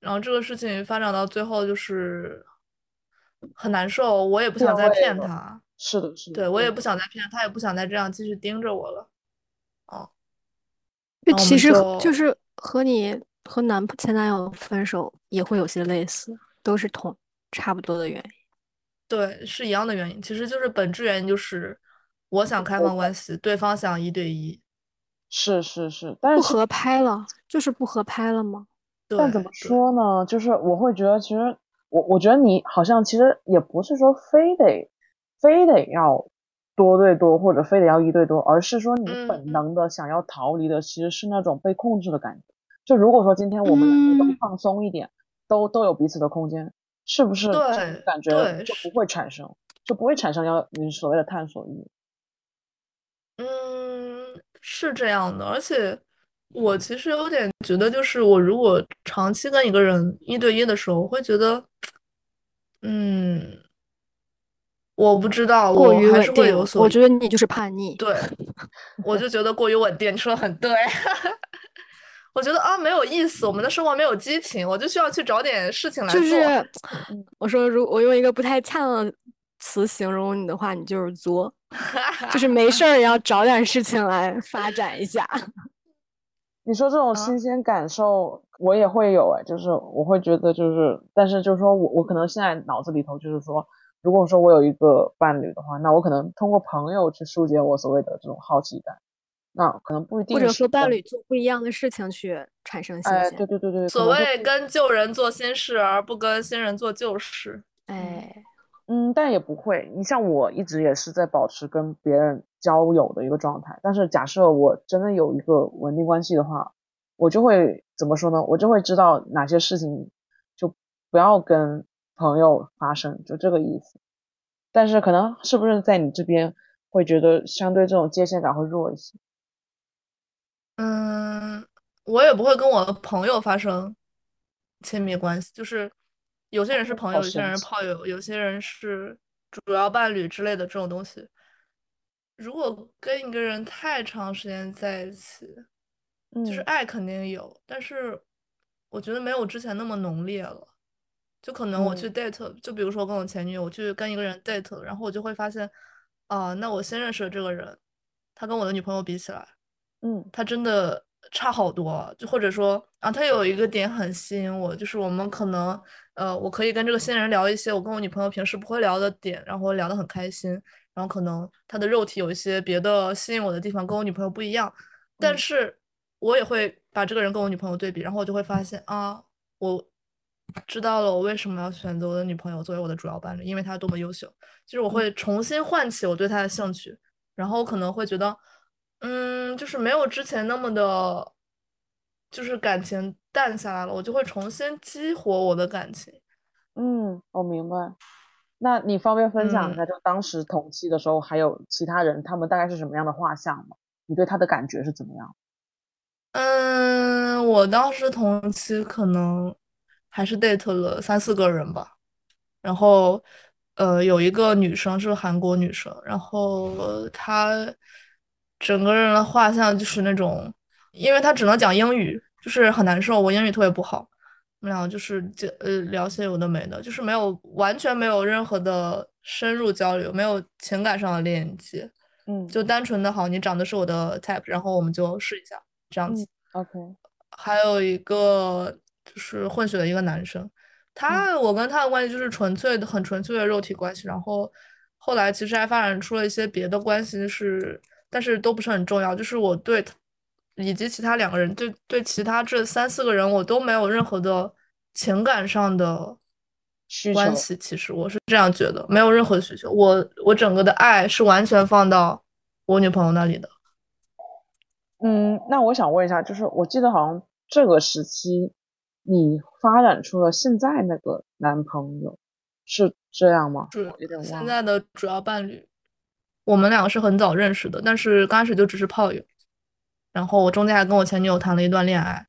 然后这个事情发展到最后就是很难受，我也不想再骗他，是的，是的，对我也不想再骗他，他也不想再这样继续盯着我了。哦，就然后我们其实就就是和你和男前男友分手也会有些类似，都是同差不多的原因。对，是一样的原因，其实就是本质原因就是我想开放关系，对方想一对一。是是是，但是不合拍了，就是不合拍了吗？对，但怎么对说呢？就是我会觉得，其实我我觉得你好像其实也不是说非得非得要多对多，或者非得要一对多，而是说你本能的想要逃离的其实是那种被控制的感觉。就如果说今天我们都嗯放松一点，都都有彼此的空间，是不是感觉就不会产生，就不会产生要你所谓的探索欲？嗯，是这样的，而且我其实有点觉得，就是我如果长期跟一个人一对一的时候，我会觉得，嗯，我不知道，过于稳我还是会定，有所我觉得你就是叛逆。对，我就觉得过于稳定，你说的很对。我觉得啊，没有意思，我们的生活没有激情，我就需要去找点事情来做。就是我说，如我用一个不太恰当的词形容你的话，你就是作，就是没事儿也要找点事情来发展一下。你说这种啊新鲜感受，我也会有哎，就是我会觉得就是，但是就是说我我可能现在脑子里头就是说，如果说我有一个伴侣的话，那我可能通过朋友去疏解我所谓的这种好奇感，那可能不一定或者说伴侣做不一样的事情去产生新哎，鲜。对对对对，所谓跟旧人做新事，而不跟新人做旧事。哎，嗯，但也不会。你像我一直也是在保持跟别人交友的一个状态，但是假设我真的有一个稳定关系的话，我就会怎么说呢？我就会知道哪些事情就不要跟朋友发生，就这个意思。但是可能是不是在你这边会觉得相对这种界限感会弱一些？嗯，我也不会跟我的朋友发生亲密关系，就是有些人是朋友，有些人是炮友，有些人是主要伴侣之类的这种东西。如果跟一个人太长时间在一起，就是嗯爱肯定有，但是我觉得没有之前那么浓烈了。就可能我去嗯 date，就比如说跟我前女友，我去跟一个人 date，然后我就会发现，啊、那我新认识的这个人，他跟我的女朋友比起来，嗯他真的差好多啊，就或者说啊，他有一个点很吸引我，就是我们可能呃，我可以跟这个新人聊一些我跟我女朋友平时不会聊的点，然后聊得很开心，然后可能他的肉体有一些别的吸引我的地方跟我女朋友不一样，但嗯。是我也会把这个人跟我女朋友对比，然后我就会发现啊，我知道了我为什么要选择我的女朋友作为我的主要伴侣，因为她多么优秀，就是我会重新唤起我对她的兴趣，然后我可能会觉得。嗯，就是没有之前那么的，就是感情淡下来了，我就会重新激活我的感情。嗯，我明白。那你方便分享一嗯下，就当时同期的时候，还有其他人，他们大概是什么样的画像吗？你对他的感觉是怎么样？嗯，我当时同期可能还是 date 了三四个人吧，然后呃有一个女生是韩国女生，然后她整个人的画像就是那种，因为他只能讲英语，就是很难受，我英语特别不好，我们俩就是就呃聊些有的没的，就是没有完全没有任何的深入交流，没有情感上的链接，嗯就单纯的好，你长得是我的 type，然后我们就试一下这样子。嗯，OK，还有一个就是混血的一个男生，他我跟他的关系就是纯粹的很纯粹的肉体关系，然后后来其实还发展出了一些别的关系是，但是都不是很重要，就是我对他以及其他两个人对对其他这三四个人我都没有任何的情感上的需求关系，其实我是这样觉得，没有任何需求，我我整个的爱是完全放到我女朋友那里的。嗯，那我想问一下，就是我记得好像这个时期你发展出了现在那个男朋友，是这样吗？是。现在的主要伴侣，我们两个是很早认识的，但是刚开始就只是炮友，然后我中间还跟我前女友谈了一段恋爱，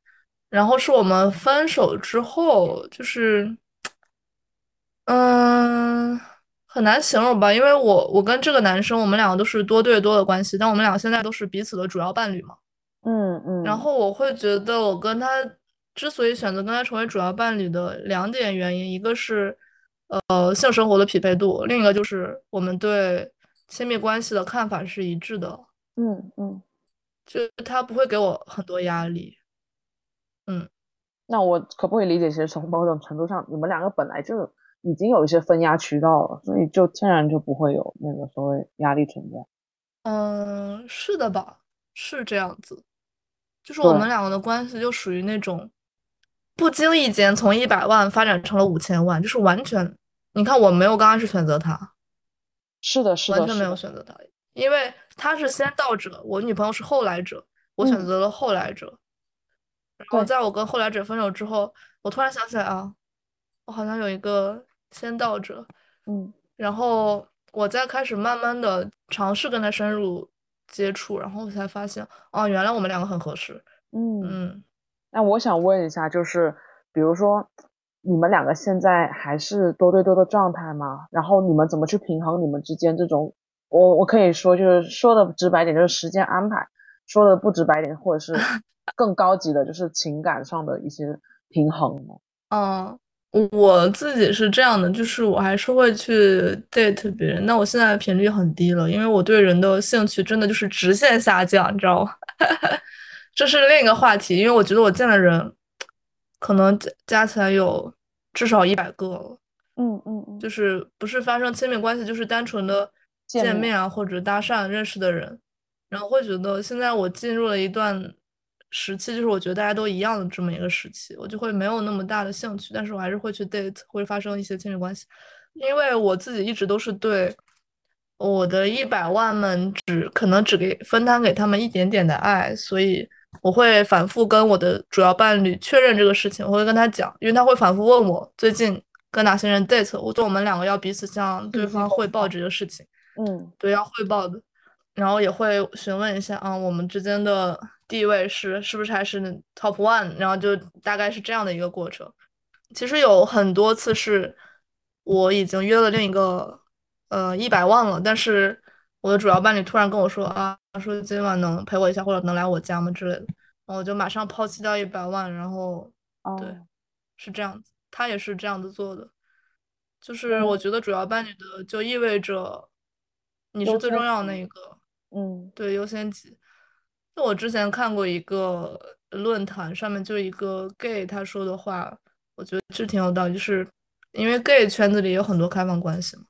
然后是我们分手之后，就是，嗯，很难形容吧，因为我我跟这个男生，我们两个都是多对多的关系，但我们两个现在都是彼此的主要伴侣嘛。嗯嗯。然后我会觉得，我跟他之所以选择跟他成为主要伴侣的两点原因，一个是呃性生活的匹配度，另一个就是我们对亲密关系的看法是一致的。嗯嗯。就他不会给我很多压力。嗯。那我可不可以理解，其实从某种程度上，你们两个本来就。已经有一些分压渠道了，所以就天然就不会有那个所谓压力存在。嗯，是的吧？是这样子，就是我们两个的关系就属于那种不经意间从一百万发展成了五千万，就是完全，你看我没有刚开始选择他，是的，是的，完全没有选择他，因为他是先到者，我女朋友是后来者，我选择了后来者。然后在我跟后来者分手之后，我突然想起来啊，我好像有一个。先到者，嗯，然后我再开始慢慢的尝试跟他深入接触，然后我才发现，哦，原来我们两个很合适，嗯嗯。那我想问一下，就是比如说你们两个现在还是多对多的状态吗？然后你们怎么去平衡你们之间这种，我我可以说就是说的直白点就是时间安排，说的不直白点或者是 更高级的就是情感上的一些平衡呢？嗯。我自己是这样的，就是我还是会去 date 别人。那我现在频率很低了，因为我对人的兴趣真的就是直线下降，你知道吗？这是另一个话题，因为我觉得我见的人可能加加起来有至少一百个了。嗯嗯嗯，就是不是发生亲密关系，就是单纯的见面啊或者搭讪认识的人，然后会觉得现在我进入了一段。时期就是我觉得大家都一样的这么一个时期，我就会没有那么大的兴趣，但是我还是会去 date，会发生一些亲密关系，因为我自己一直都是对我的一百万们只可能只给分摊给他们一点点的爱，所以我会反复跟我的主要伴侣确认这个事情，我会跟他讲，因为他会反复问我最近跟哪些人 date，我就我们两个要彼此向对方汇报这个事情，嗯，对，要汇报的，然后也会询问一下啊，我们之间的。地位是是不是还是 top one？然后就大概是这样的一个过程。其实有很多次是我已经约了另一个呃一百万了，但是我的主要伴侣突然跟我说啊，说今晚能陪我一下，或者能来我家吗之类的，然后我就马上抛弃掉一百万，然后对，是这样子，他也是这样子做的。就是我觉得主要伴侣的就意味着你是最重要的那一个，嗯，对，优先级。就我之前看过一个论坛，上面就一个 gay 他说的话，我觉得是挺有道理，就是因为 gay 圈子里有很多开放关系嘛，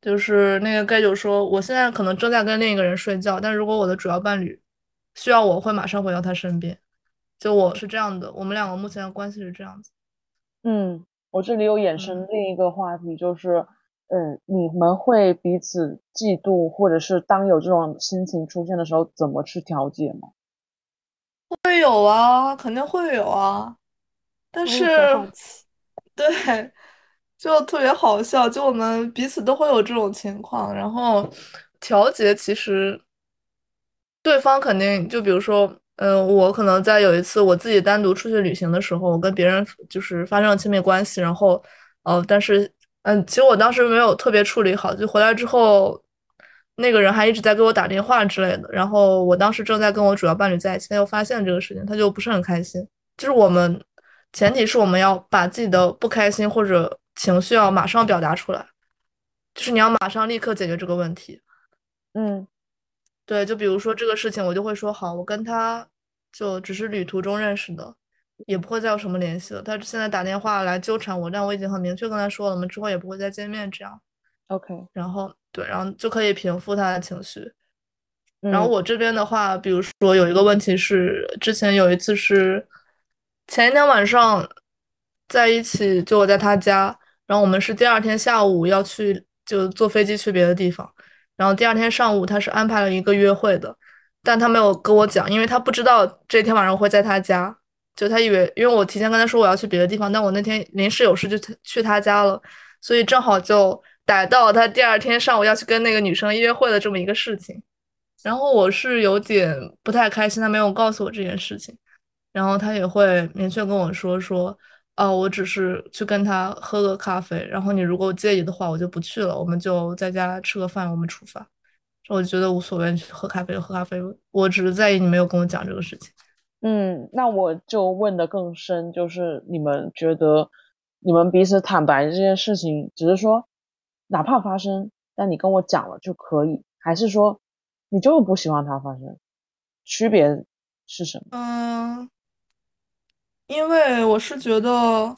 就是那个 gay 就说，我现在可能正在跟另一个人睡觉，但如果我的主要伴侣需要我，会马上回到他身边。就我是这样的，我们两个目前的关系是这样子。嗯，我这里有衍生另一个话题，就是。嗯，你们会彼此嫉妒，或者是当有这种心情出现的时候，怎么去调节吗？会有啊，肯定会有啊。但是，对，就特别好笑，就我们彼此都会有这种情况，然后调节其实对方肯定就比如说，嗯，我可能在有一次我自己单独出去旅行的时候，我跟别人就是发生了亲密关系，然后，呃，但是。嗯，其实我当时没有特别处理好，就回来之后，那个人还一直在给我打电话之类的。然后我当时正在跟我主要伴侣在一起，他又发现这个事情，他就不是很开心。就是我们前提是我们要把自己的不开心或者情绪要马上表达出来，就是你要马上立刻解决这个问题。嗯，对，就比如说这个事情，我就会说好，我跟他就只是旅途中认识的。也不会再有什么联系了。他现在打电话来纠缠我，但我已经很明确跟他说了，我们之后也不会再见面。这样，OK。然后对，然后就可以平复他的情绪。然后我这边的话，比如说有一个问题是，之前有一次是前一天晚上在一起，就我在他家，然后我们是第二天下午要去，就坐飞机去别的地方。然后第二天上午他是安排了一个约会的，但他没有跟我讲，因为他不知道这天晚上会在他家。就他以为，因为我提前跟他说我要去别的地方，但我那天临时有事就去他家了，所以正好就逮到他第二天上午要去跟那个女生约会的这么一个事情。然后我是有点不太开心，他没有告诉我这件事情。然后他也会明确跟我说说，哦，我只是去跟他喝个咖啡，然后你如果介意的话，我就不去了，我们就在家吃个饭，我们出发。我觉得无所谓，去喝咖啡就喝咖啡，我只是在意你没有跟我讲这个事情。嗯，那我就问的更深，就是你们觉得你们彼此坦白这件事情，只是说哪怕发生，但你跟我讲了就可以，还是说你就是不喜欢它发生？区别是什么？嗯，因为我是觉得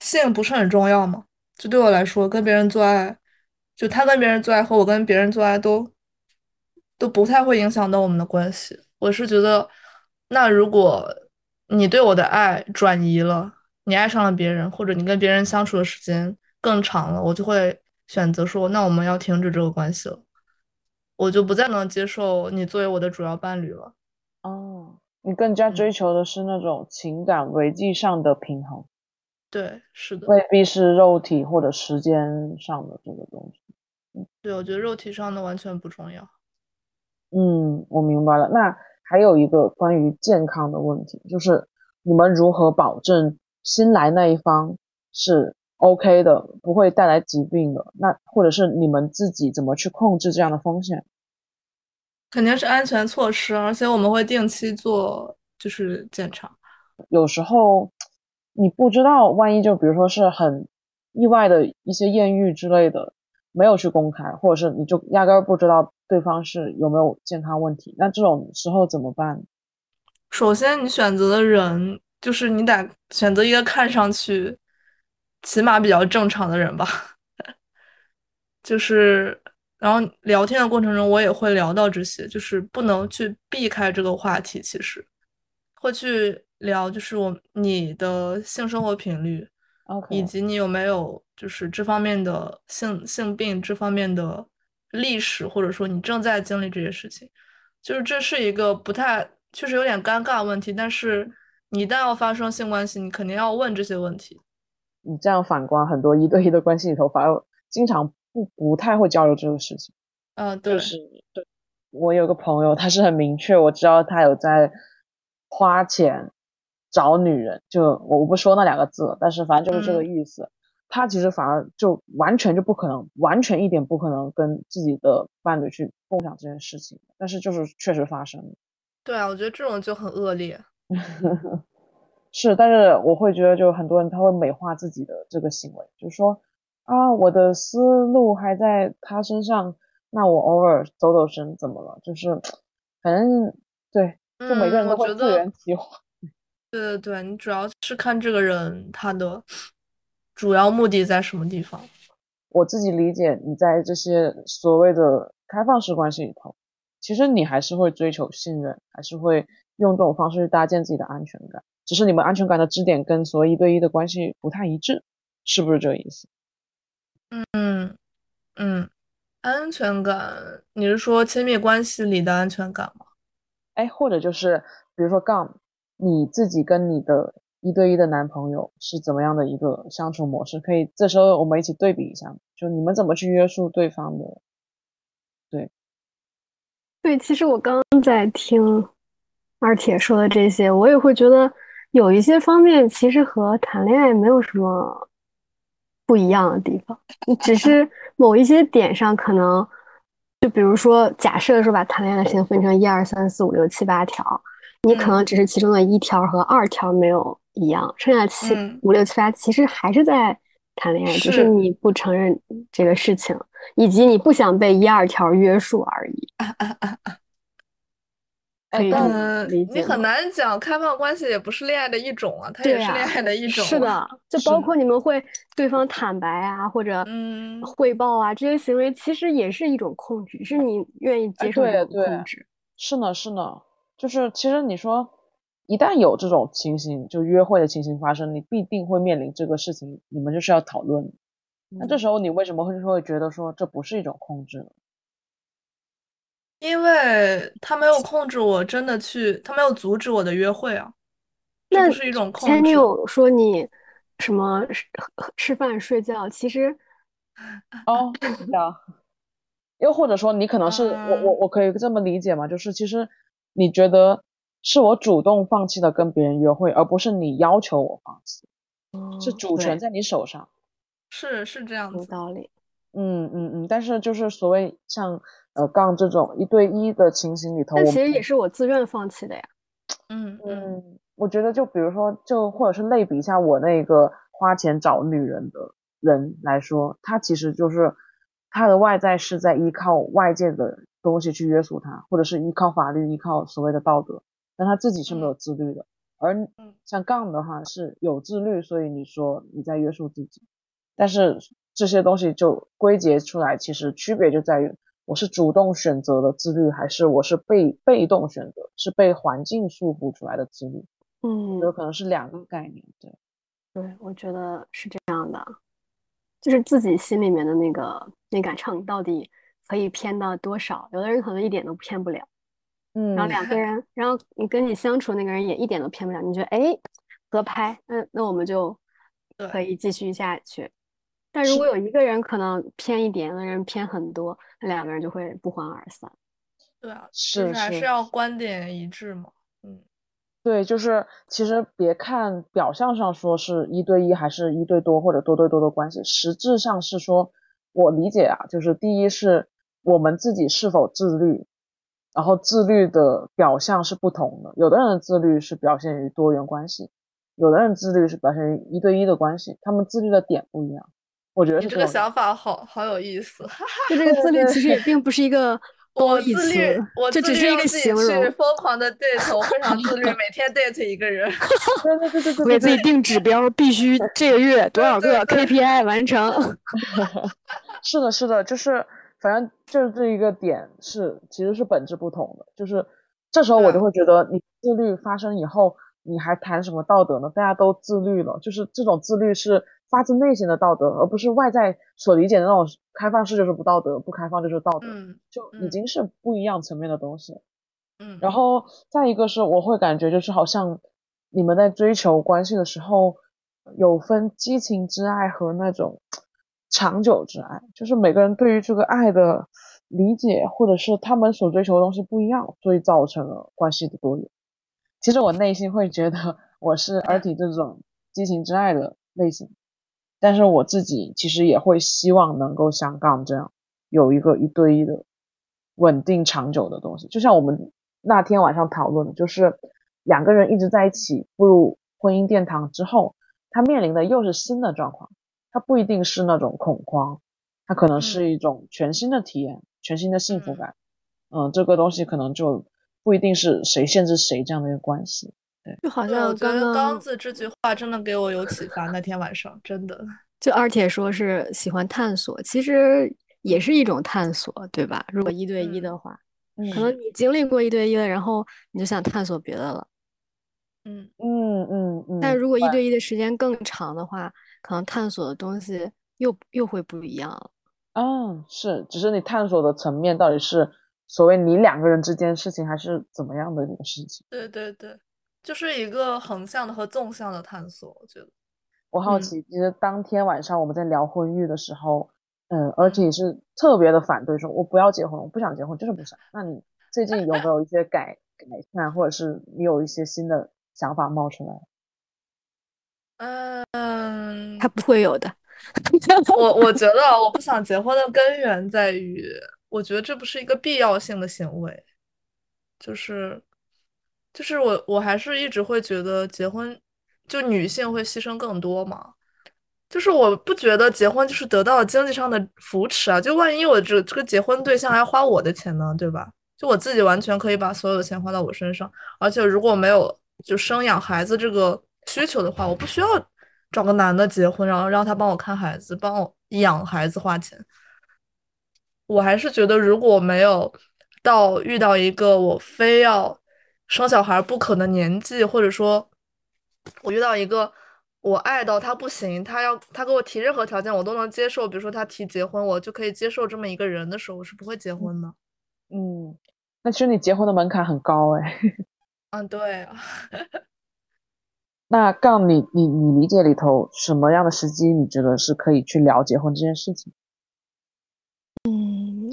性不是很重要嘛，就对我来说，跟别人做爱，就他跟别人做爱和我跟别人做爱都。都不太会影响到我们的关系。我是觉得，那如果你对我的爱转移了，你爱上了别人，或者你跟别人相处的时间更长了，我就会选择说，那我们要停止这个关系了。我就不再能接受你作为我的主要伴侣了。哦，你更加追求的是那种情感维系上的平衡。对，是的，未必是肉体或者时间上的这个东西。嗯，对，我觉得肉体上的完全不重要。嗯，我明白了。那还有一个关于健康的问题，就是你们如何保证新来那一方是 OK 的，不会带来疾病的？那或者是你们自己怎么去控制这样的风险？肯定是安全措施，而且我们会定期做就是检查。有时候你不知道，万一就比如说是很意外的一些艳遇之类的，没有去公开，或者是你就压根儿不知道。对方是有没有健康问题？那这种时候怎么办？首先，你选择的人就是你得选择一个看上去起码比较正常的人吧。就是，然后聊天的过程中，我也会聊到这些，就是不能去避开这个话题。其实会去聊，就是我你的性生活频率，OK，以及你有没有就是这方面的性性病这方面的。历史，或者说你正在经历这些事情，就是这是一个不太，确实有点尴尬问题。但是你一旦要发生性关系，你肯定要问这些问题。你这样反观很多一对一的关系里头，反而经常不不太会交流这个事情。嗯，对，是，对。我有个朋友，他是很明确，我知道他有在花钱找女人，就我不说那两个字，但是反正就是这个意思。他其实反而就完全就不可能，完全一点不可能跟自己的伴侣去共享这件事情，但是就是确实发生。对啊，我觉得这种就很恶劣。是，但是我会觉得，就很多人他会美化自己的这个行为，就是说啊，我的思路还在他身上，那我偶尔走走神怎么了？就是反正对，就每个人都会自圆其说。对对对，你主要是看这个人他的。主要目的在什么地方？我自己理解，你在这些所谓的开放式关系里头，其实你还是会追求信任，还是会用这种方式去搭建自己的安全感。只是你们安全感的支点跟所谓一对一的关系不太一致，是不是这个意思？嗯嗯，安全感，你是说亲密关系里的安全感吗？哎，或者就是比如说杠，你自己跟你的。一对一的男朋友是怎么样的一个相处模式？可以这时候我们一起对比一下，就你们怎么去约束对方的？对，对，其实我刚刚在听二铁说的这些，我也会觉得有一些方面其实和谈恋爱没有什么不一样的地方，只是某一些点上可能，就比如说假设说把谈恋爱的事情分成一二三四五六七八条，你可能只是其中的一条和二条没有。一样，剩下七五六七八其实还是在谈恋爱，只是你不承认这个事情，以及你不想被一二条约束而已。哎，你很难讲，开放关系也不是恋爱的一种啊，它也是恋爱的一种。是的，就包括你们会对方坦白啊，或者嗯汇报啊，这些行为其实也是一种控制，是你愿意接受这种控制。是呢，是呢，就是其实你说。一旦有这种情形，就约会的情形发生，你必定会面临这个事情，你们就是要讨论。那这时候你为什么会会觉得说这不是一种控制呢？因为他没有控制我，真的去，他没有阻止我的约会啊。这不是一种控制。前女友说你什么吃吃饭睡觉，其实 哦，这样。又或者说你可能是我我我可以这么理解吗？就是其实你觉得。是我主动放弃了跟别人约会，而不是你要求我放弃。是主权在你手上。是是这样子，有道理。嗯嗯嗯，但是就是所谓像呃杠这种一对一的情形里头，但其实也是我自愿放弃的呀。嗯嗯，我觉得就比如说，就或者是类比一下我那个花钱找女人的人来说，他其实就是他的外在是在依靠外界的东西去约束他，或者是依靠法律、依靠所谓的道德，但他自己是没有自律的。而像杠的话是有自律，所以你说你在约束自己。但是这些东西就归结出来，其实区别就在于我是主动选择的自律，还是我是被被动选择，是被环境束缚出来的自律。嗯，有可能是两个概念。对，对，我觉得是这样的，就是自己心里面的那个那杆秤到底可以偏到多少？有的人可能一点都偏不了。嗯，然后两个人，然后你跟你相处那个人也一点都偏不了，你觉得哎合拍，嗯，那我们就可以继续下去。但如果有一个人可能偏一点，有的人偏很多，那两个人就会不欢而散。对啊，是还是要观点一致嘛。嗯，对，就是其实别看表象上说是一对一，还是一对多或者多对多的关系，实质上是说，我理解啊，就是第一是我们自己是否自律，然后自律的表象是不同的。有的人的自律是表现于多元关系，有的人自律是表现于一对一的关系，他们自律的点不一样。我觉得你这个想法好好有意思。就这个自律其实也并不是一个我自律，我这只是一个形容。疯狂的 date，我非常自律，每天 date 一个人。对对对对对。我给自己定指标，必须这个月多少个 KPI 完成。是的，是的，就是反正就是这一个点是其实是本质不同的，就是这时候我就会觉得你自律发生以后，你还谈什么道德呢？大家都自律了，就是这种自律是。发自内心的道德，而不是外在所理解的那种开放式就是不道德，不开放就是道德，就已经是不一样层面的东西。嗯，然后再一个是，我会感觉就是好像你们在追求关系的时候，有分激情之爱和那种长久之爱，就是每个人对于这个爱的理解或者是他们所追求的东西不一样，所以造成了关系的多元。其实我内心会觉得我是尔体这种激情之爱的类型。但是我自己其实也会希望能够像杠这样有一个一对一的稳定长久的东西，就像我们那天晚上讨论的，就是两个人一直在一起步入婚姻殿堂之后，他面临的又是新的状况，他不一定是那种恐慌，他可能是一种全新的体验，全新的幸福感。嗯，这个东西可能就不一定是谁限制谁这样的一个关系。就好像我觉得刚子这句话真的给我有启发。那天晚上真的，就二铁说是喜欢探索，其实也是一种探索，对吧？如果一对一的话，可能你经历过一对一的，然后你就想探索别的了。嗯嗯嗯嗯。但如果一对一的时间更长的话，可能探索的东西又又会不一样了。嗯，是，只是你探索的层面到底是所谓你两个人之间事情，还是怎么样的一个事情？对对对。就是一个横向的和纵向的探索，我觉得。我好奇，其实当天晚上我们在聊婚育的时候，嗯，而且是特别的反对，说我不要结婚，我不想结婚，就是不想。那你最近有没有一些改改善，或者是你有一些新的想法冒出来？嗯，他不会有的。我我觉得我不想结婚的根源在于，我觉得这不是一个必要性的行为，就是。就是我，我还是一直会觉得结婚，就女性会牺牲更多嘛。就是我不觉得结婚就是得到经济上的扶持啊。就万一我这这个结婚对象还花我的钱呢，对吧？就我自己完全可以把所有的钱花到我身上，而且如果没有就生养孩子这个需求的话，我不需要找个男的结婚，然后让他帮我看孩子，帮我养孩子花钱。我还是觉得如果没有到遇到一个我非要。生小孩不可能年纪，或者说，我遇到一个我爱到他不行，他要他给我提任何条件我都能接受，比如说他提结婚，我就可以接受这么一个人的时候，我是不会结婚的。嗯，那其实你结婚的门槛很高哎。嗯，对。那杠你你你理解里头什么样的时机，你觉得是可以去聊结婚这件事情？嗯，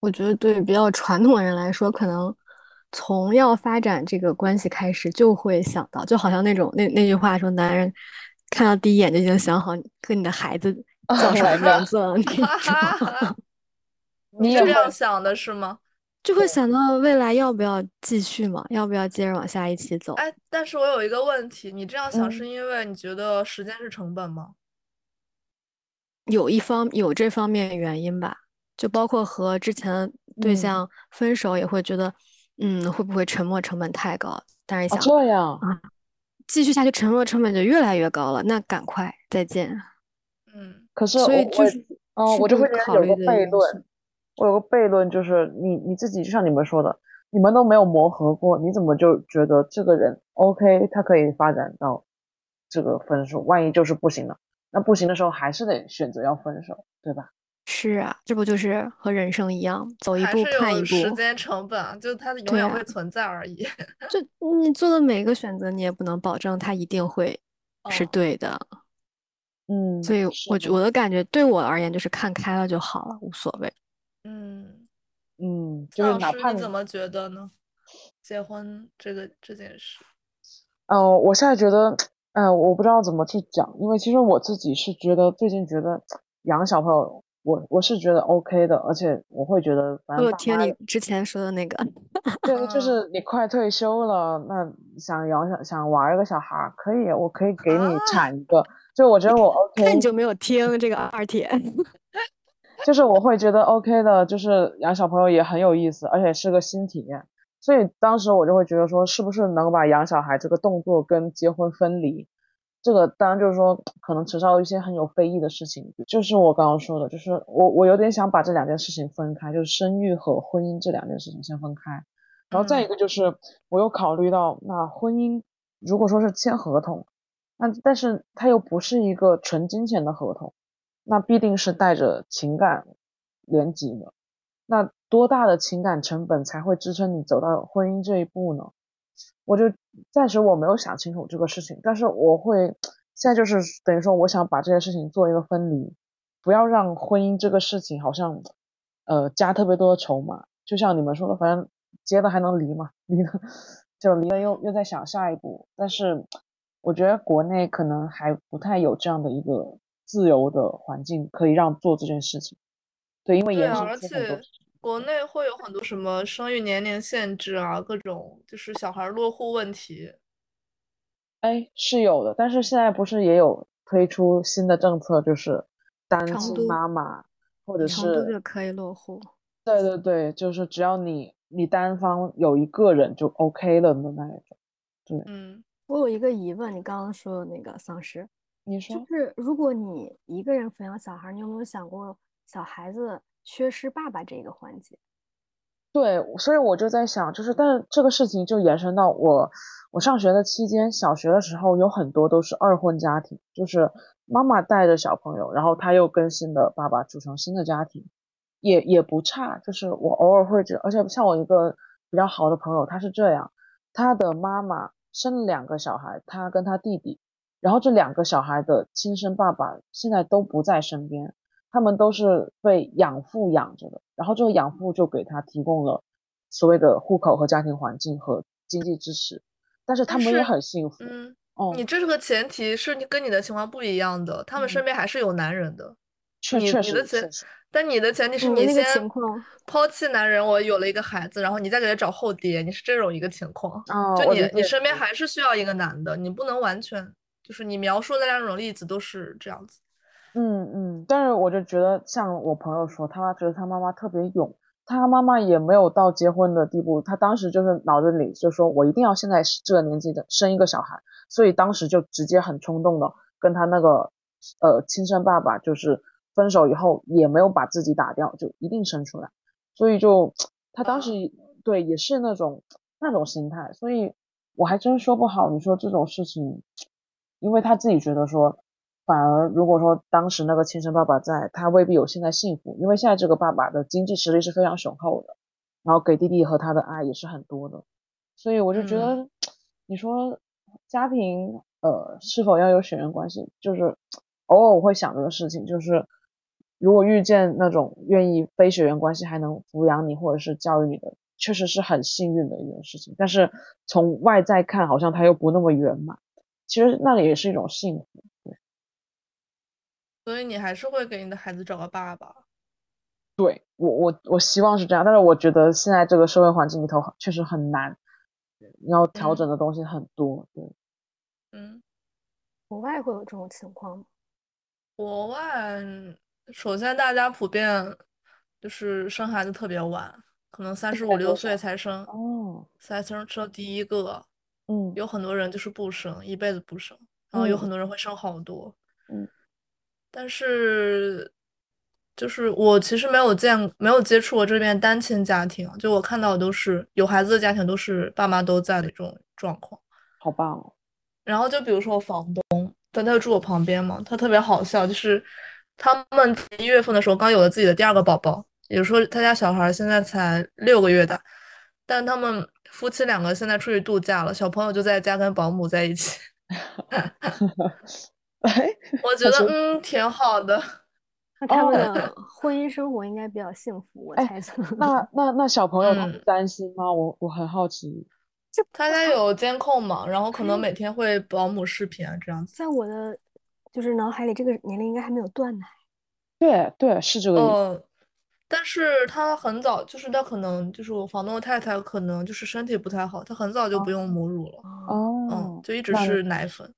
我觉得对比较传统的人来说，可能。从要发展这个关系开始，就会想到，就好像那种那那句话说，男人看到第一眼就已经想好和你的孩子 叫什么名字了。你 这样想的是吗？就会想到未来要不要继续嘛？要不要接着往下一起走？哎，但是我有一个问题，你这样想是因为你觉得时间是成本吗？有一方有这方面原因吧，就包括和之前对象分手也会觉得，嗯，会不会沉没成本太高？但是想这样啊，继续下去沉没成本就越来越高了，那赶快再见。嗯，可是所以就是，哦，我就会觉得有个悖论。我有个悖论，就是你你自己就像你们说的，你们都没有磨合过，你怎么就觉得这个人 OK，他可以发展到这个分数？万一就是不行了，那不行的时候还是得选择要分手，对吧？是啊，这不就是和人生一样，走一步看一步。时间成本，就它永远会存在而已。就你做的每个选择，你也不能保证它一定会 是对的。嗯，所以我我的感觉，对我而言就是看开了就好了，无所谓。嗯嗯，就是哪怕你怎么觉得呢？结婚这个这件事，哦，我现在觉得，哎，我不知道怎么去讲，因为其实我自己是觉得最近觉得养小朋友，我我是觉得 OK 的，而且我会觉得，反正我听你之前说的那个，对，就是你快退休了，那想养想想玩一个小孩，可以，我可以给你产一个，就我觉得我 OK，那你就没有听这个二铁。就是我会觉得 OK 的，就是养小朋友也很有意思，而且是个新体验。所以当时我就会觉得说，是不是能把养小孩这个动作跟结婚分离？这个当然就是说，可能扯上一些很有非议的事情。就是我刚刚说的，就是我我有点想把这两件事情分开，就是生育和婚姻这两件事情先分开。然后再一个就是，我又考虑到，那婚姻如果说是签合同，那但是它又不是一个纯金钱的合同。那必定是带着情感连结的，那多大的情感成本才会支撑你走到婚姻这一步呢？我就暂时我没有想清楚这个事情，但是我会现在就是等于说，我想把这些事情做一个分离，不要让婚姻这个事情好像呃加特别多的筹码，就像你们说的，反正结了还能离嘛，离了就离了又又在想下一步，但是我觉得国内可能还不太有这样的一个。自由的环境可以让做这件事情，对，因为对啊，而且国内会有很多什么生育年龄限制啊，各种就是小孩落户问题。哎，是有的，但是现在不是也有推出新的政策，就是单亲妈妈或者是就可以落户。对对对，就是只要你你单方有一个人就 OK 了的那一种。对，嗯，我有一个疑问，你刚刚说的那个丧尸。你说，就是如果你一个人抚养小孩，你有没有想过小孩子缺失爸爸这个环节？对，所以我就在想，就是但是这个事情就延伸到我，我上学的期间，小学的时候有很多都是二婚家庭，就是妈妈带着小朋友，然后他又跟新的爸爸组成新的家庭，也也不差。就是我偶尔会觉，而且像我一个比较好的朋友，他是这样，他的妈妈生了两个小孩，他跟他弟弟。然后这两个小孩的亲生爸爸现在都不在身边，他们都是被养父养着的。然后这个养父就给他提供了所谓的户口和家庭环境和经济支持，但是他们也很幸福。嗯，哦，你这是个前提，是你跟你的情况不一样的，他们身边还是有男人的。确确实，但你的前提是你先抛弃男人，我有了一个孩子，然后你再给他找后爹，你是这种一个情况。哦，就你你身边还是需要一个男的，你不能完全。就是你描述的两种例子都是这样子，嗯嗯，但是我就觉得像我朋友说，他觉得他妈妈特别勇，他妈妈也没有到结婚的地步，他当时就是脑子里就说我一定要现在这个年纪的生一个小孩，所以当时就直接很冲动的跟他那个呃亲生爸爸就是分手以后也没有把自己打掉，就一定生出来，所以就他当时对也是那种那种心态，所以我还真说不好，你说这种事情。因为他自己觉得说，反而如果说当时那个亲生爸爸在，他未必有现在幸福。因为现在这个爸爸的经济实力是非常雄厚的，然后给弟弟和他的爱也是很多的，所以我就觉得，你说家庭呃是否要有血缘关系，就是偶尔我会想这个事情，就是如果遇见那种愿意非血缘关系还能抚养你或者是教育你的确实是很幸运的一件事情。但是从外在看，好像他又不那么圆满。其实那里也是一种幸福。对，所以你还是会给你的孩子找个爸爸。对我，我我希望是这样，但是我觉得现在这个社会环境里头确实很难，你要调整的东西很多。对，嗯，国外会有这种情况吗？国外，首先大家普遍就是生孩子特别晚，可能三十五六岁才生，哦，才生生第一个。嗯，有很多人就是不生，一辈子不生，然后有很多人会生好多。嗯，但是。就是我其实没有见没有接触过这边单亲家庭，就我看到的都是有孩子的家庭，都是爸妈都在的这种状况。好棒哦！然后就比如说我房东，但他就住我旁边嘛，他特别好笑，就是他们一月份的时候刚有了自己的第二个宝宝，也就是说他家小孩现在才六个月大，但他们夫妻两个现在出去度假了，小朋友就在家跟保姆在一起。我觉得嗯挺好的。他们的婚姻生活应该比较幸福，我猜测。那那那小朋友他不担心吗？我我很好奇。他家有监控嘛？然后可能每天会保姆视频啊，这样子。在我的就是脑海里，这个年龄应该还没有断奶。对对，是这个意思。但是他很早，就是他可能就是我房东的太太，可能就是身体不太好，他很早就不用母乳了。哦。嗯，就一直是奶粉。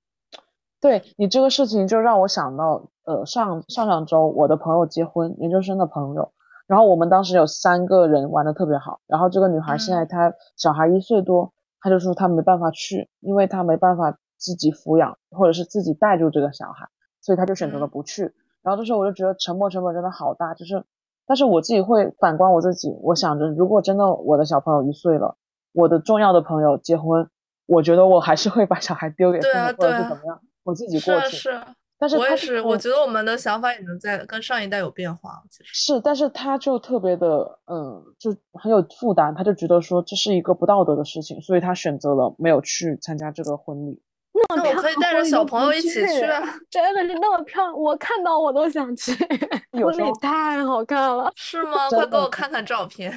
对你这个事情，就让我想到。呃，上上上周我的朋友结婚，研究生的朋友，然后我们当时有三个人玩的特别好，然后这个女孩现在她小孩一岁多，她就说她没办法去，因为她没办法自己抚养或者是自己带住这个小孩，所以她就选择了不去。然后这时候我就觉得沉默成本真的好大，就是，但是我自己会反观我自己，我想着如果真的我的小朋友一岁了，我的重要的朋友结婚，我觉得我还是会把小孩丢给父母或者是怎么样，我自己过去。是。但是我也是，我觉得我们的想法也能在跟上一代有变化。其实是，但是他就特别的，嗯，就很有负担，他就觉得说这是一个不道德的事情，所以他选择了没有去参加这个婚礼。那我可以带着小朋友一起去啊！真的是那么漂亮，我看到我都想去。婚礼太好看了，是吗？快给我看看照片。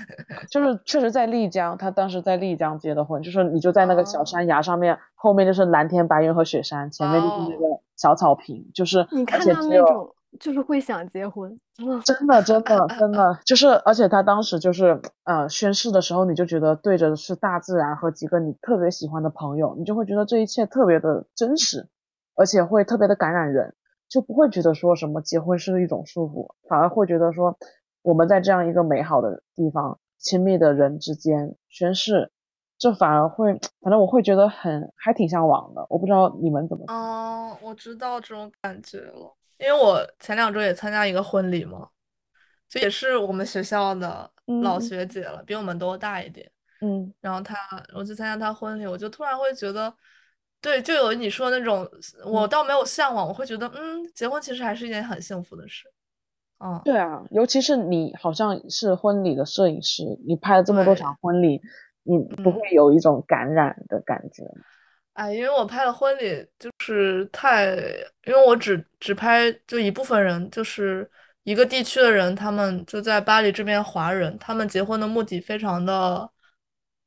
就是确实在丽江，他当时在丽江结的婚，就是你就在那个小山崖上面，后面就是蓝天白云和雪山，前面就是那个小草坪，就是你看到那种。就是会想结婚，真的真的真的就是，而且他当时就是呃宣誓的时候，你就觉得对着是大自然和几个你特别喜欢的朋友，你就会觉得这一切特别的真实，而且会特别的感染人，就不会觉得说什么结婚是一种束缚，反而会觉得说我们在这样一个美好的地方，亲密的人之间宣誓，这反而会，反正我会觉得很还挺向往的，我不知道你们怎么。哦，我知道这种感觉了。因为我前两周也参加一个婚礼嘛，就也是我们学校的老学姐了，比我们都大一点。嗯，然后她，我去参加她婚礼，我就突然会觉得，对，就有你说的那种，我倒没有向往，我会觉得，嗯，结婚其实还是一件很幸福的事。嗯，对啊，尤其是你好像是婚礼的摄影师，你拍了这么多场婚礼，你不会有一种感染的感觉吗？哎，因为我拍了婚礼就是太，因为我只只拍就一部分人，就是一个地区的人，他们就在巴黎这边华人，他们结婚的目的非常的，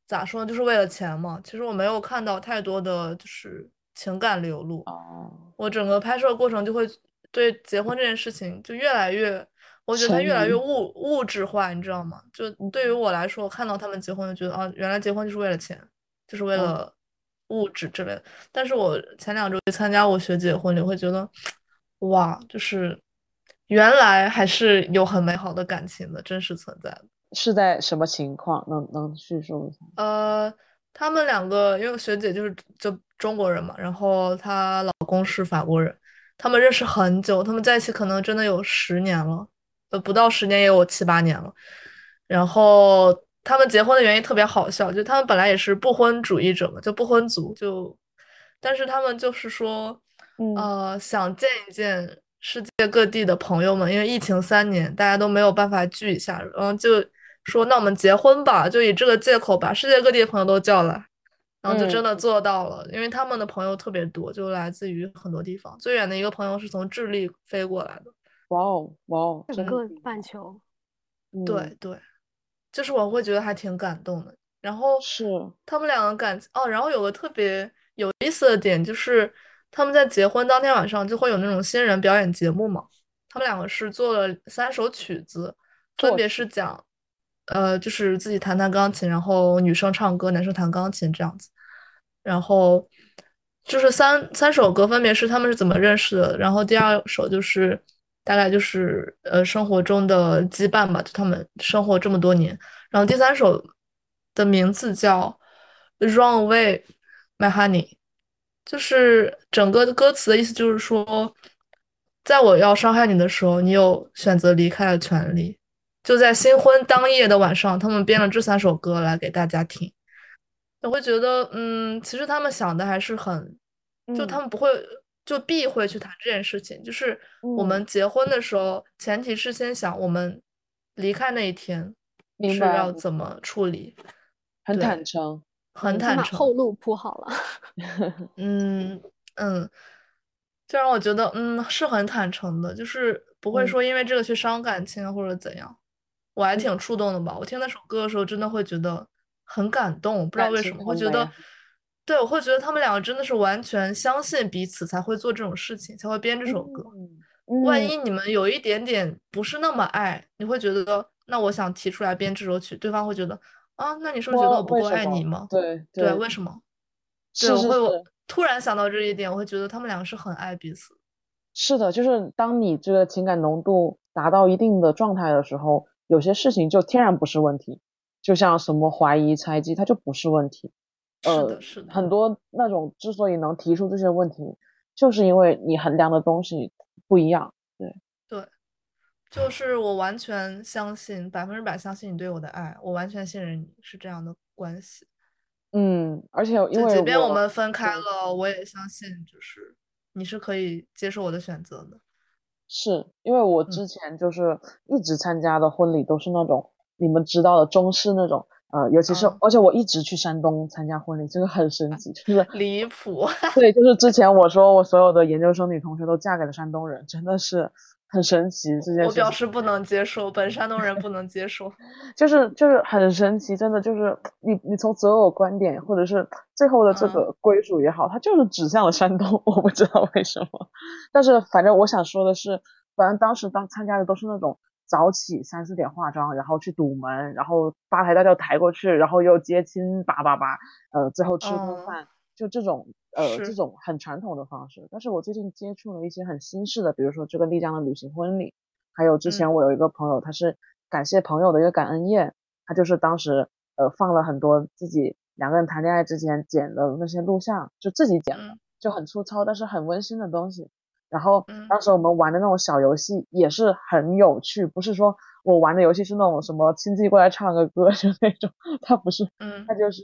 咋说呢，就是为了钱嘛。其实我没有看到太多的就是情感流露。哦。我整个拍摄过程就会对结婚这件事情就越来越，我觉得它越来越物物质化，你知道吗？就对于我来说，我看到他们结婚就觉得啊，原来结婚就是为了钱，就是为了。物质之类的，但是我前两周去参加我学姐婚礼，会觉得，哇，就是原来还是有很美好的感情的，真实存在的。是在什么情况？能能叙述一下？呃，他们两个，因为学姐就是就中国人嘛，然后她老公是法国人，他们认识很久，他们在一起可能真的有十年了，呃，不到十年也有七八年了，然后。他们结婚的原因特别好笑，就他们本来也是不婚主义者嘛，就不婚族，就，但是他们就是说，呃，想见一见世界各地的朋友们，因为疫情三年，大家都没有办法聚一下，然后就说那我们结婚吧，就以这个借口把世界各地的朋友都叫来，然后就真的做到了，因为他们的朋友特别多，就来自于很多地方，最远的一个朋友是从智利飞过来的，哇哦哇哦，整个半球，对对。就是我会觉得还挺感动的。然后是他们两个感哦，然后有个特别有意思的点就是他们在结婚当天晚上就会有那种新人表演节目嘛。他们两个是做了三首曲子，分别是讲，呃，就是自己弹弹钢琴，然后女生唱歌，男生弹钢琴这样子。然后就是三三首歌分别是他们是怎么认识的，然后第二首就是大概就是呃生活中的羁绊吧，就他们生活这么多年。然后第三首的名字叫《Run Away, My Honey》，就是整个的歌词的意思就是说。在我要伤害你的时候，你有选择离开的权利。就在新婚当夜的晚上，他们编了这三首歌来给大家听。我会觉得，嗯，其实他们想的还是很，就他们不会就避讳去谈这件事情。就是我们结婚的时候，前提是先想我们离开那一天是要怎么处理，很坦诚，很坦诚，后路铺好了。嗯嗯。就让我觉得，嗯，是很坦诚的，就是不会说因为这个去伤感情或者怎样，我还挺触动的吧。我听那首歌的时候，真的会觉得很感动，不知道为什么，会觉得，对，我会觉得他们两个真的是完全相信彼此，才会做这种事情，才会编这首歌。万一你们有一点点不是那么爱，你会觉得，那我想提出来编这首曲，对方会觉得，啊，那你是不是觉得我不够爱你吗？对对，为什么？对，我会。突然想到这一点，我会觉得他们两个是很爱彼此。是的，就是当你这个情感浓度达到一定的状态的时候，有些事情就天然不是问题。就像什么怀疑、猜忌，它就不是问题。是的，是的。很多那种之所以能提出这些问题，就是因为你衡量的东西不一样。对对，就是我完全相信，百分之百相信你对我的爱，我完全信任你是这样的关系。嗯，而且因为即便我们分开了，我也相信，就是你是可以接受我的选择的。是因为我之前就是一直参加的婚礼都是那种你们知道的中式那种，呃，尤其是而且我一直去山东参加婚礼，这个很神奇，就是离谱。对，就是之前我说我所有的研究生女同学都嫁给了山东人，真的是。很神奇这件事，我表示不能接受，本山东人不能接受，就是就是很神奇，真的就是你你从择偶观点或者是最后的这个归属也好，它就是指向了山东，我不知道为什么，但是反正我想说的是，反正当时当参加的都是那种早起三四点化妆，然后去堵门，然后吧台大轿抬过去，然后又接亲叭叭叭，呃，最后吃顿饭。就这种呃这种很传统的方式，但是我最近接触了一些很新式的，比如说这个丽江的旅行婚礼，还有之前我有一个朋友，他是感谢朋友的一个感恩宴，他就是当时呃放了很多自己两个人谈恋爱之前剪的那些录像，就自己剪的，就很粗糙，但是很温馨的东西。然后当时我们玩的那种小游戏也是很有趣，不是说我玩的游戏是那种什么亲戚过来唱个歌就那种，它不是，它就是。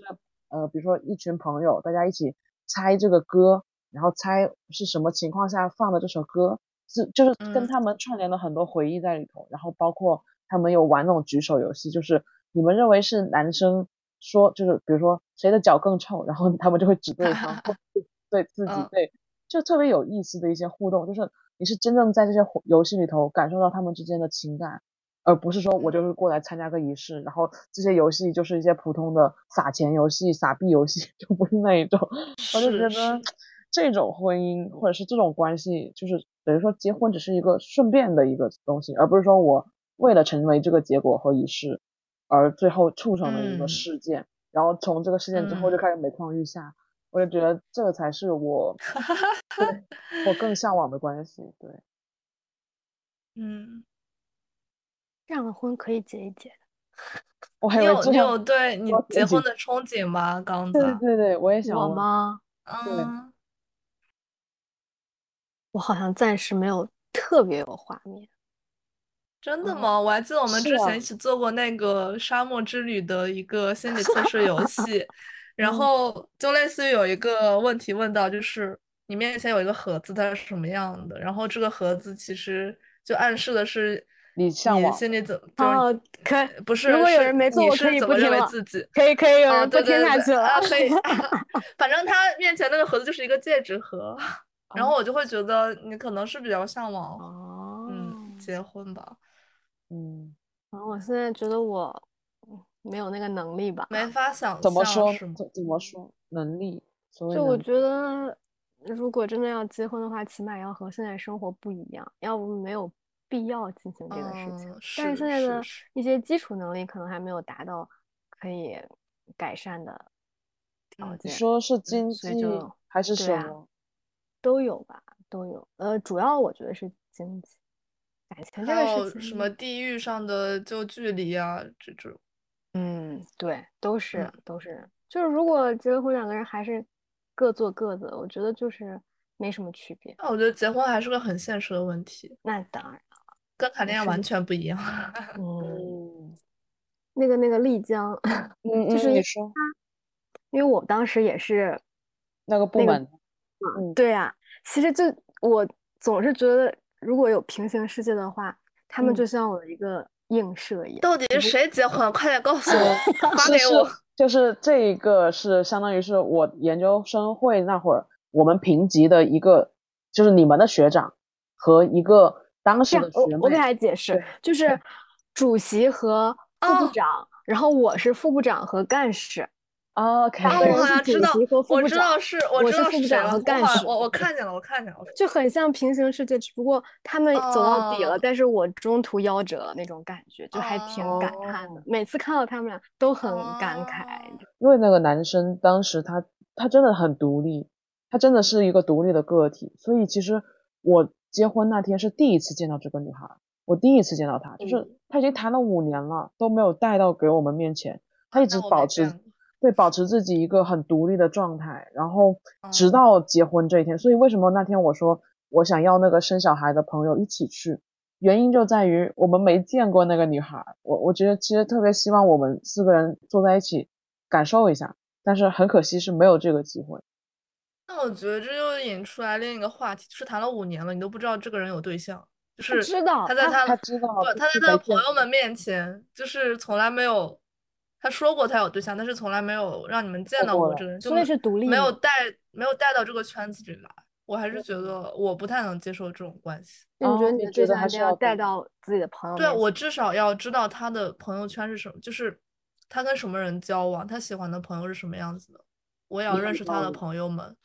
呃，比如说一群朋友，大家一起猜这个歌，然后猜是什么情况下放的这首歌，是就是跟他们串联了很多回忆在里头。然后包括他们有玩那种举手游戏，就是你们认为是男生说，就是比如说谁的脚更臭，然后他们就会指对方，对自己，对，就特别有意思的一些互动，就是你是真正在这些游戏里头感受到他们之间的情感。而不是说我就是过来参加个仪式，然后这些游戏就是一些普通的撒钱游戏、撒币游戏，就不是那一种。我就觉得这种婚姻或者是这种关系，就是等于说结婚只是一个顺便的一个东西，而不是说我为了成为这个结果和仪式，而最后促成的一个事件，然后从这个事件之后就开始每况愈下。我就觉得这个才是我我更向往的关系。对，嗯。这样的婚可以结一结我还有你有对你结婚的憧憬吗？刚子？对对对，我也想。我吗？嗯，我好像暂时没有特别有画面。真的吗？我还记得我们之前一起做过那个沙漠之旅的一个心理测试游戏，然后就类似于有一个问题问到，就是你面前有一个盒子，它是什么样的？然后这个盒子其实就暗示的是。你向往心里怎么？哦，可不是？如果有人没做，我可以不听了。可以可以，有人不听下去了。可以，反正他面前那个盒子就是一个戒指盒，然后我就会觉得你可能是比较向往，嗯，结婚吧。嗯，然后我现在觉得我没有那个能力吧。没法想怎么说？怎怎么说？能力？所以就我觉得，如果真的要结婚的话，起码要和现在生活不一样，要不没有必要进行这个事情。嗯，但是现在的一些基础能力可能还没有达到可以改善的条嗯你件，说是经济所以就还是什么？都有吧，都有。呃，主要我觉得是经济，感情这还个事情，有什么地域上的就距离啊，这种。嗯，对，都是嗯。都是，就是如果结了婚，两个人还是各做各的，我觉得就是没什么区别。那我觉得结婚还是个很现实的问题，那当然了，跟谈恋爱是完全不一样。嗯，嗯那个那个丽江，嗯是因你说。因为我当时也是，那个部那个门，嗯对呀、其实就我总是觉得，如果有平行世界的话，他们嗯。就像我的一个映射一样。到底是谁结婚？快点告诉我，发给我。，就是这一个是相当于是我研究生会那会儿我们评级的一个，就是你们的学长和一个当时的，学我我给妹，他解释，就是主席和副部哦长，然后我是副部长和干事。OK，哦，我好像知道主席和，副我部长知道是，我知道是副部道谁了。长和干事我我我看见了，我看见了。就很像平行世界，只不过他们走到底了，哦但是我中途夭折了那种感觉，就还挺感叹的。哦每次看到他们俩都很感慨。哦因为那个男生当时他他真的很独立，他真的是一个独立的个体，所以其实我结婚那天是第一次见到这个女孩，我第一次见到她，就是嗯她已经谈了五年了，都没有带到给我们面前，她一直保持对保持自己一个很独立的状态，然后直哦到结婚这一天，所以为什么那天我说我想要那个生小孩的朋友一起去，原因就在于我们没见过那个女孩，我我觉得其实特别希望我们四个人坐在一起感受一下，但是很可惜是没有这个机会。那我觉得这就引出来另一个话题，就是谈了五年了，你都不知道这个人有对象，就是知道他在他他知道不，他在他的朋友们面前，就是从来没有，他说过他有对象，但是从来没有让你们见到过这个人，就所以没是独立没有带没有带到这个圈子里来。我还是觉得我不太能接受这种关系。那你觉得你对象还是要带到自己的朋友对我至少要知道他的朋友圈是什么，就是他跟什么人交往，他喜欢的朋友是什么样子的，我也要认识他的朋友们。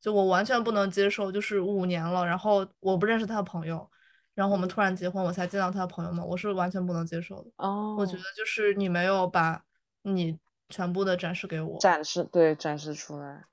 就我完全不能接受，就是五年了，然后我不认识他的朋友，然后我们嗯突然结婚，我才见到他的朋友们，我是完全不能接受的。哦，我觉得就是你没有把你全部的展示给我。展示对展示出来。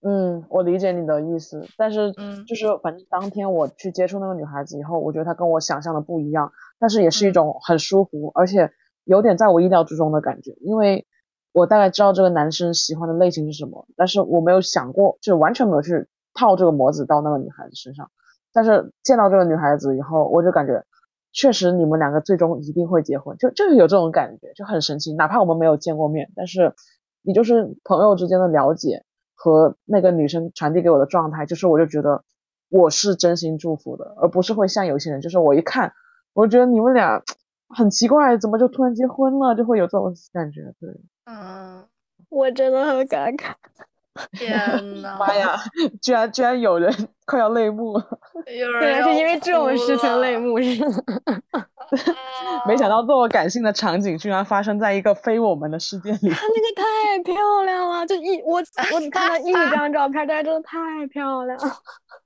嗯，我理解你的意思，但是嗯就是反正当天我去接触那个女孩子以后，我觉得她跟我想象的不一样，但是也是一嗯种很舒服，而且有点在我意料之中的感觉，因为我大概知道这个男生喜欢的类型是什么，但是我没有想过，就完全没有去套这个模子到那个女孩子身上，但是见到这个女孩子以后，我就感觉确实你们两个最终一定会结婚，就就是有这种感觉，就很神奇。哪怕我们没有见过面，但是你就是朋友之间的了解和那个女生传递给我的状态，就是我就觉得我是真心祝福的，而不是会像有些人，就是我一看，我就觉得你们俩 很奇怪，怎么就突然结婚了，就会有这种感觉。对，嗯，我真的很感慨。天 呐，妈呀，居然居然有人快要泪目了，有人对啊，是因为这种事情泪目是吗？没想到这么感性的场景居然发生在一个非我们的世界里。她那个太漂亮了，就一我我只看到一张照片，但是真的太漂亮，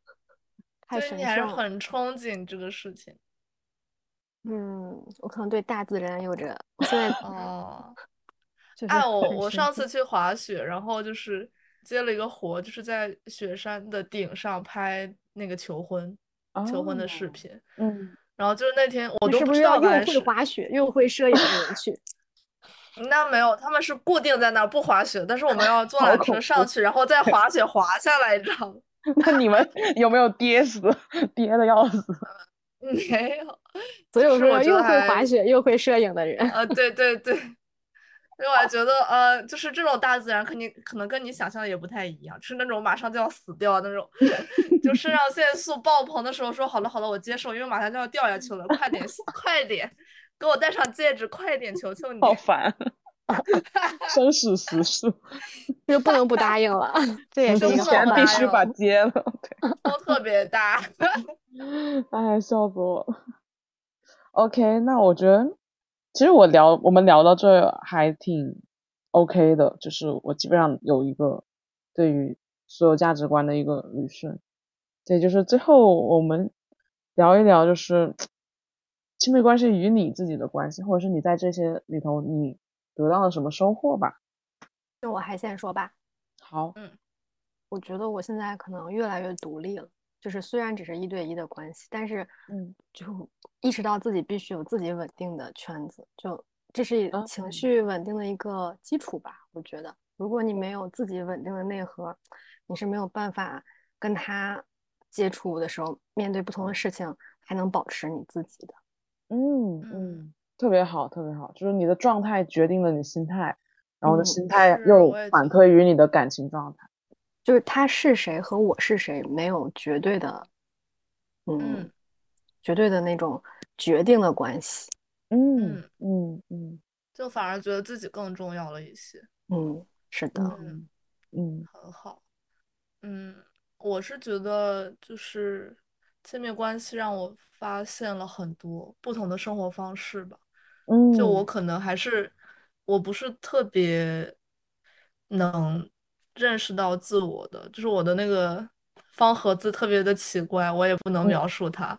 太神所以你还是。很憧憬这个事情。嗯，我可能对大自然有着，我现在哦，就是哎，我我上次去滑雪，然后就是接了一个活，就是在雪山的顶上拍那个求婚求婚的视哦频。嗯，然后就是那天我都不你是不是知道刚开要又会，滑雪又会摄影的人去？那没有，他们是固定在那儿不滑雪，但是我们要坐缆车上去，然后再滑雪滑下来，你知道吗？那你们有没有跌死？跌的要死。没有，所以我说又会滑雪又会摄影的人，呃，对对对，因为我还觉得呃，就是这种大自然，肯定可能跟你想象的也不太一样，就是那种马上就要死掉那种，就肾上腺素爆棚的时候，说好了好了，我接受，因为马上就要掉下去了，快点快点，给我戴上戒指，快点，求求你！好烦，生死时速，就不能不答应了。这也是一必须把接了。都特别大。哎，笑死我了。OK，那我觉得其实我聊我们聊到这还挺 OK 的，就是我基本上有一个对于所有价值观的一个捋顺。对，就是最后我们聊一聊，就是 亲密关系与你自己的关系，或者是你在这些里头你得到了什么收获吧。那我还先说吧。好，嗯，我觉得我现在可能越来越独立了，就是虽然只是一对一的关系，但是嗯，就意识到自己必须有自己稳定的圈子，就这是嗯情绪稳定的一个基础吧。我觉得，如果你没有自己稳定的内核，你是没有办法跟他接触的时候，面对不同的事情还能保持你自己的。嗯嗯嗯，特别好，特别好，就是你的状态决定了你心态，然后呢，嗯心态又反推于你的感情状态。就是他是谁和我是谁没有绝对的，嗯，嗯绝对的那种决定的关系。嗯嗯嗯嗯就反而觉得自己更重要了一些。嗯，是的，嗯嗯很好，嗯，我是觉得就是亲密关系让我发现了很多不同的生活方式吧。嗯，就我可能还是我不是特别能认识到自我的，就是我的那个方盒子特别的奇怪，我也不能嗯描述它。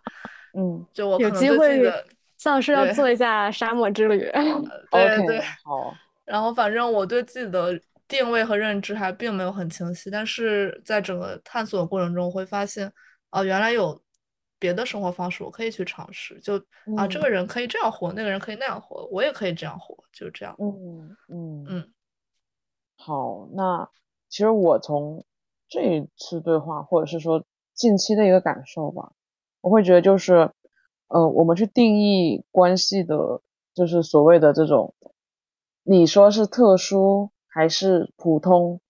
嗯就我可有能会的，像是要做一下沙漠之旅。对对，好，然后反正我对自己的定位和认知还并没有很清晰，但是在整个探索的过程中会发现，哦，原来有别的生活方式我可以去尝试，就啊，这嗯个人可以这样活，那个人可以那样活，我也可以这样活，就这样。嗯嗯嗯好，那其实我从这一次对话，或者是说近期的一个感受吧，我会觉得就是，呃，我们去定义关系的，就是所谓的这种，你说是特殊还是普通，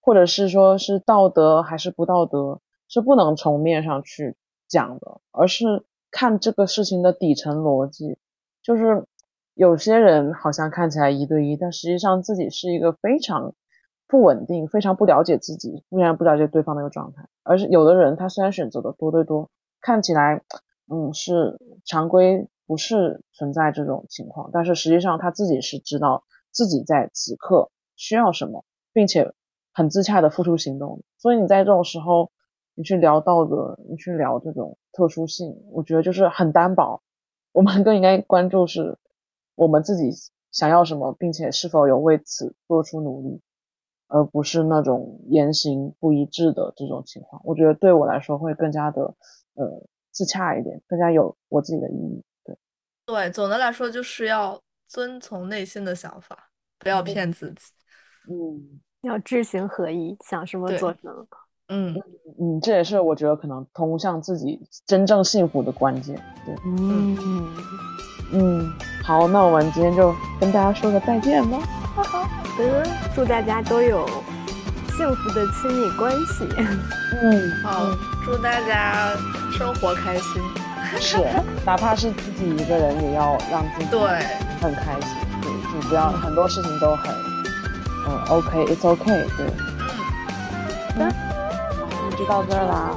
或者是说是道德还是不道德，是不能从面上去讲的，而是看这个事情的底层逻辑，就是有些人好像看起来一对一，但实际上自己是一个非常不稳定、非常不了解自己、非常不了解对方的一个状态。而是有的人他虽然选择的多对多，看起来嗯是常规不是存在这种情况，但是实际上他自己是知道自己在此刻需要什么，并且很自洽的付出行动。所以你在这种时候，你去聊道德，你去聊这种特殊性，我觉得就是很单薄。我们更应该关注是我们自己想要什么，并且是否有为此做出努力，而不是那种言行不一致的这种情况。我觉得对我来说会更加的呃自洽一点，更加有我自己的意义。对，对，总的来说就是要遵从内心的想法，不要骗自己。嗯 要知行合一，想什么做什么。嗯，嗯，这也是我觉得可能通向自己真正幸福的关键。对，嗯，嗯，好，那我们今天就跟大家说个再见吧。好 的，祝大家都有幸福的亲密关系。嗯，好，祝大家生活开心。是，哪怕是自己一个人，也要让自己对，很开心，对，就不要很多事情都很，嗯，OK，it's OK，对，嗯，好，那就到这儿啦，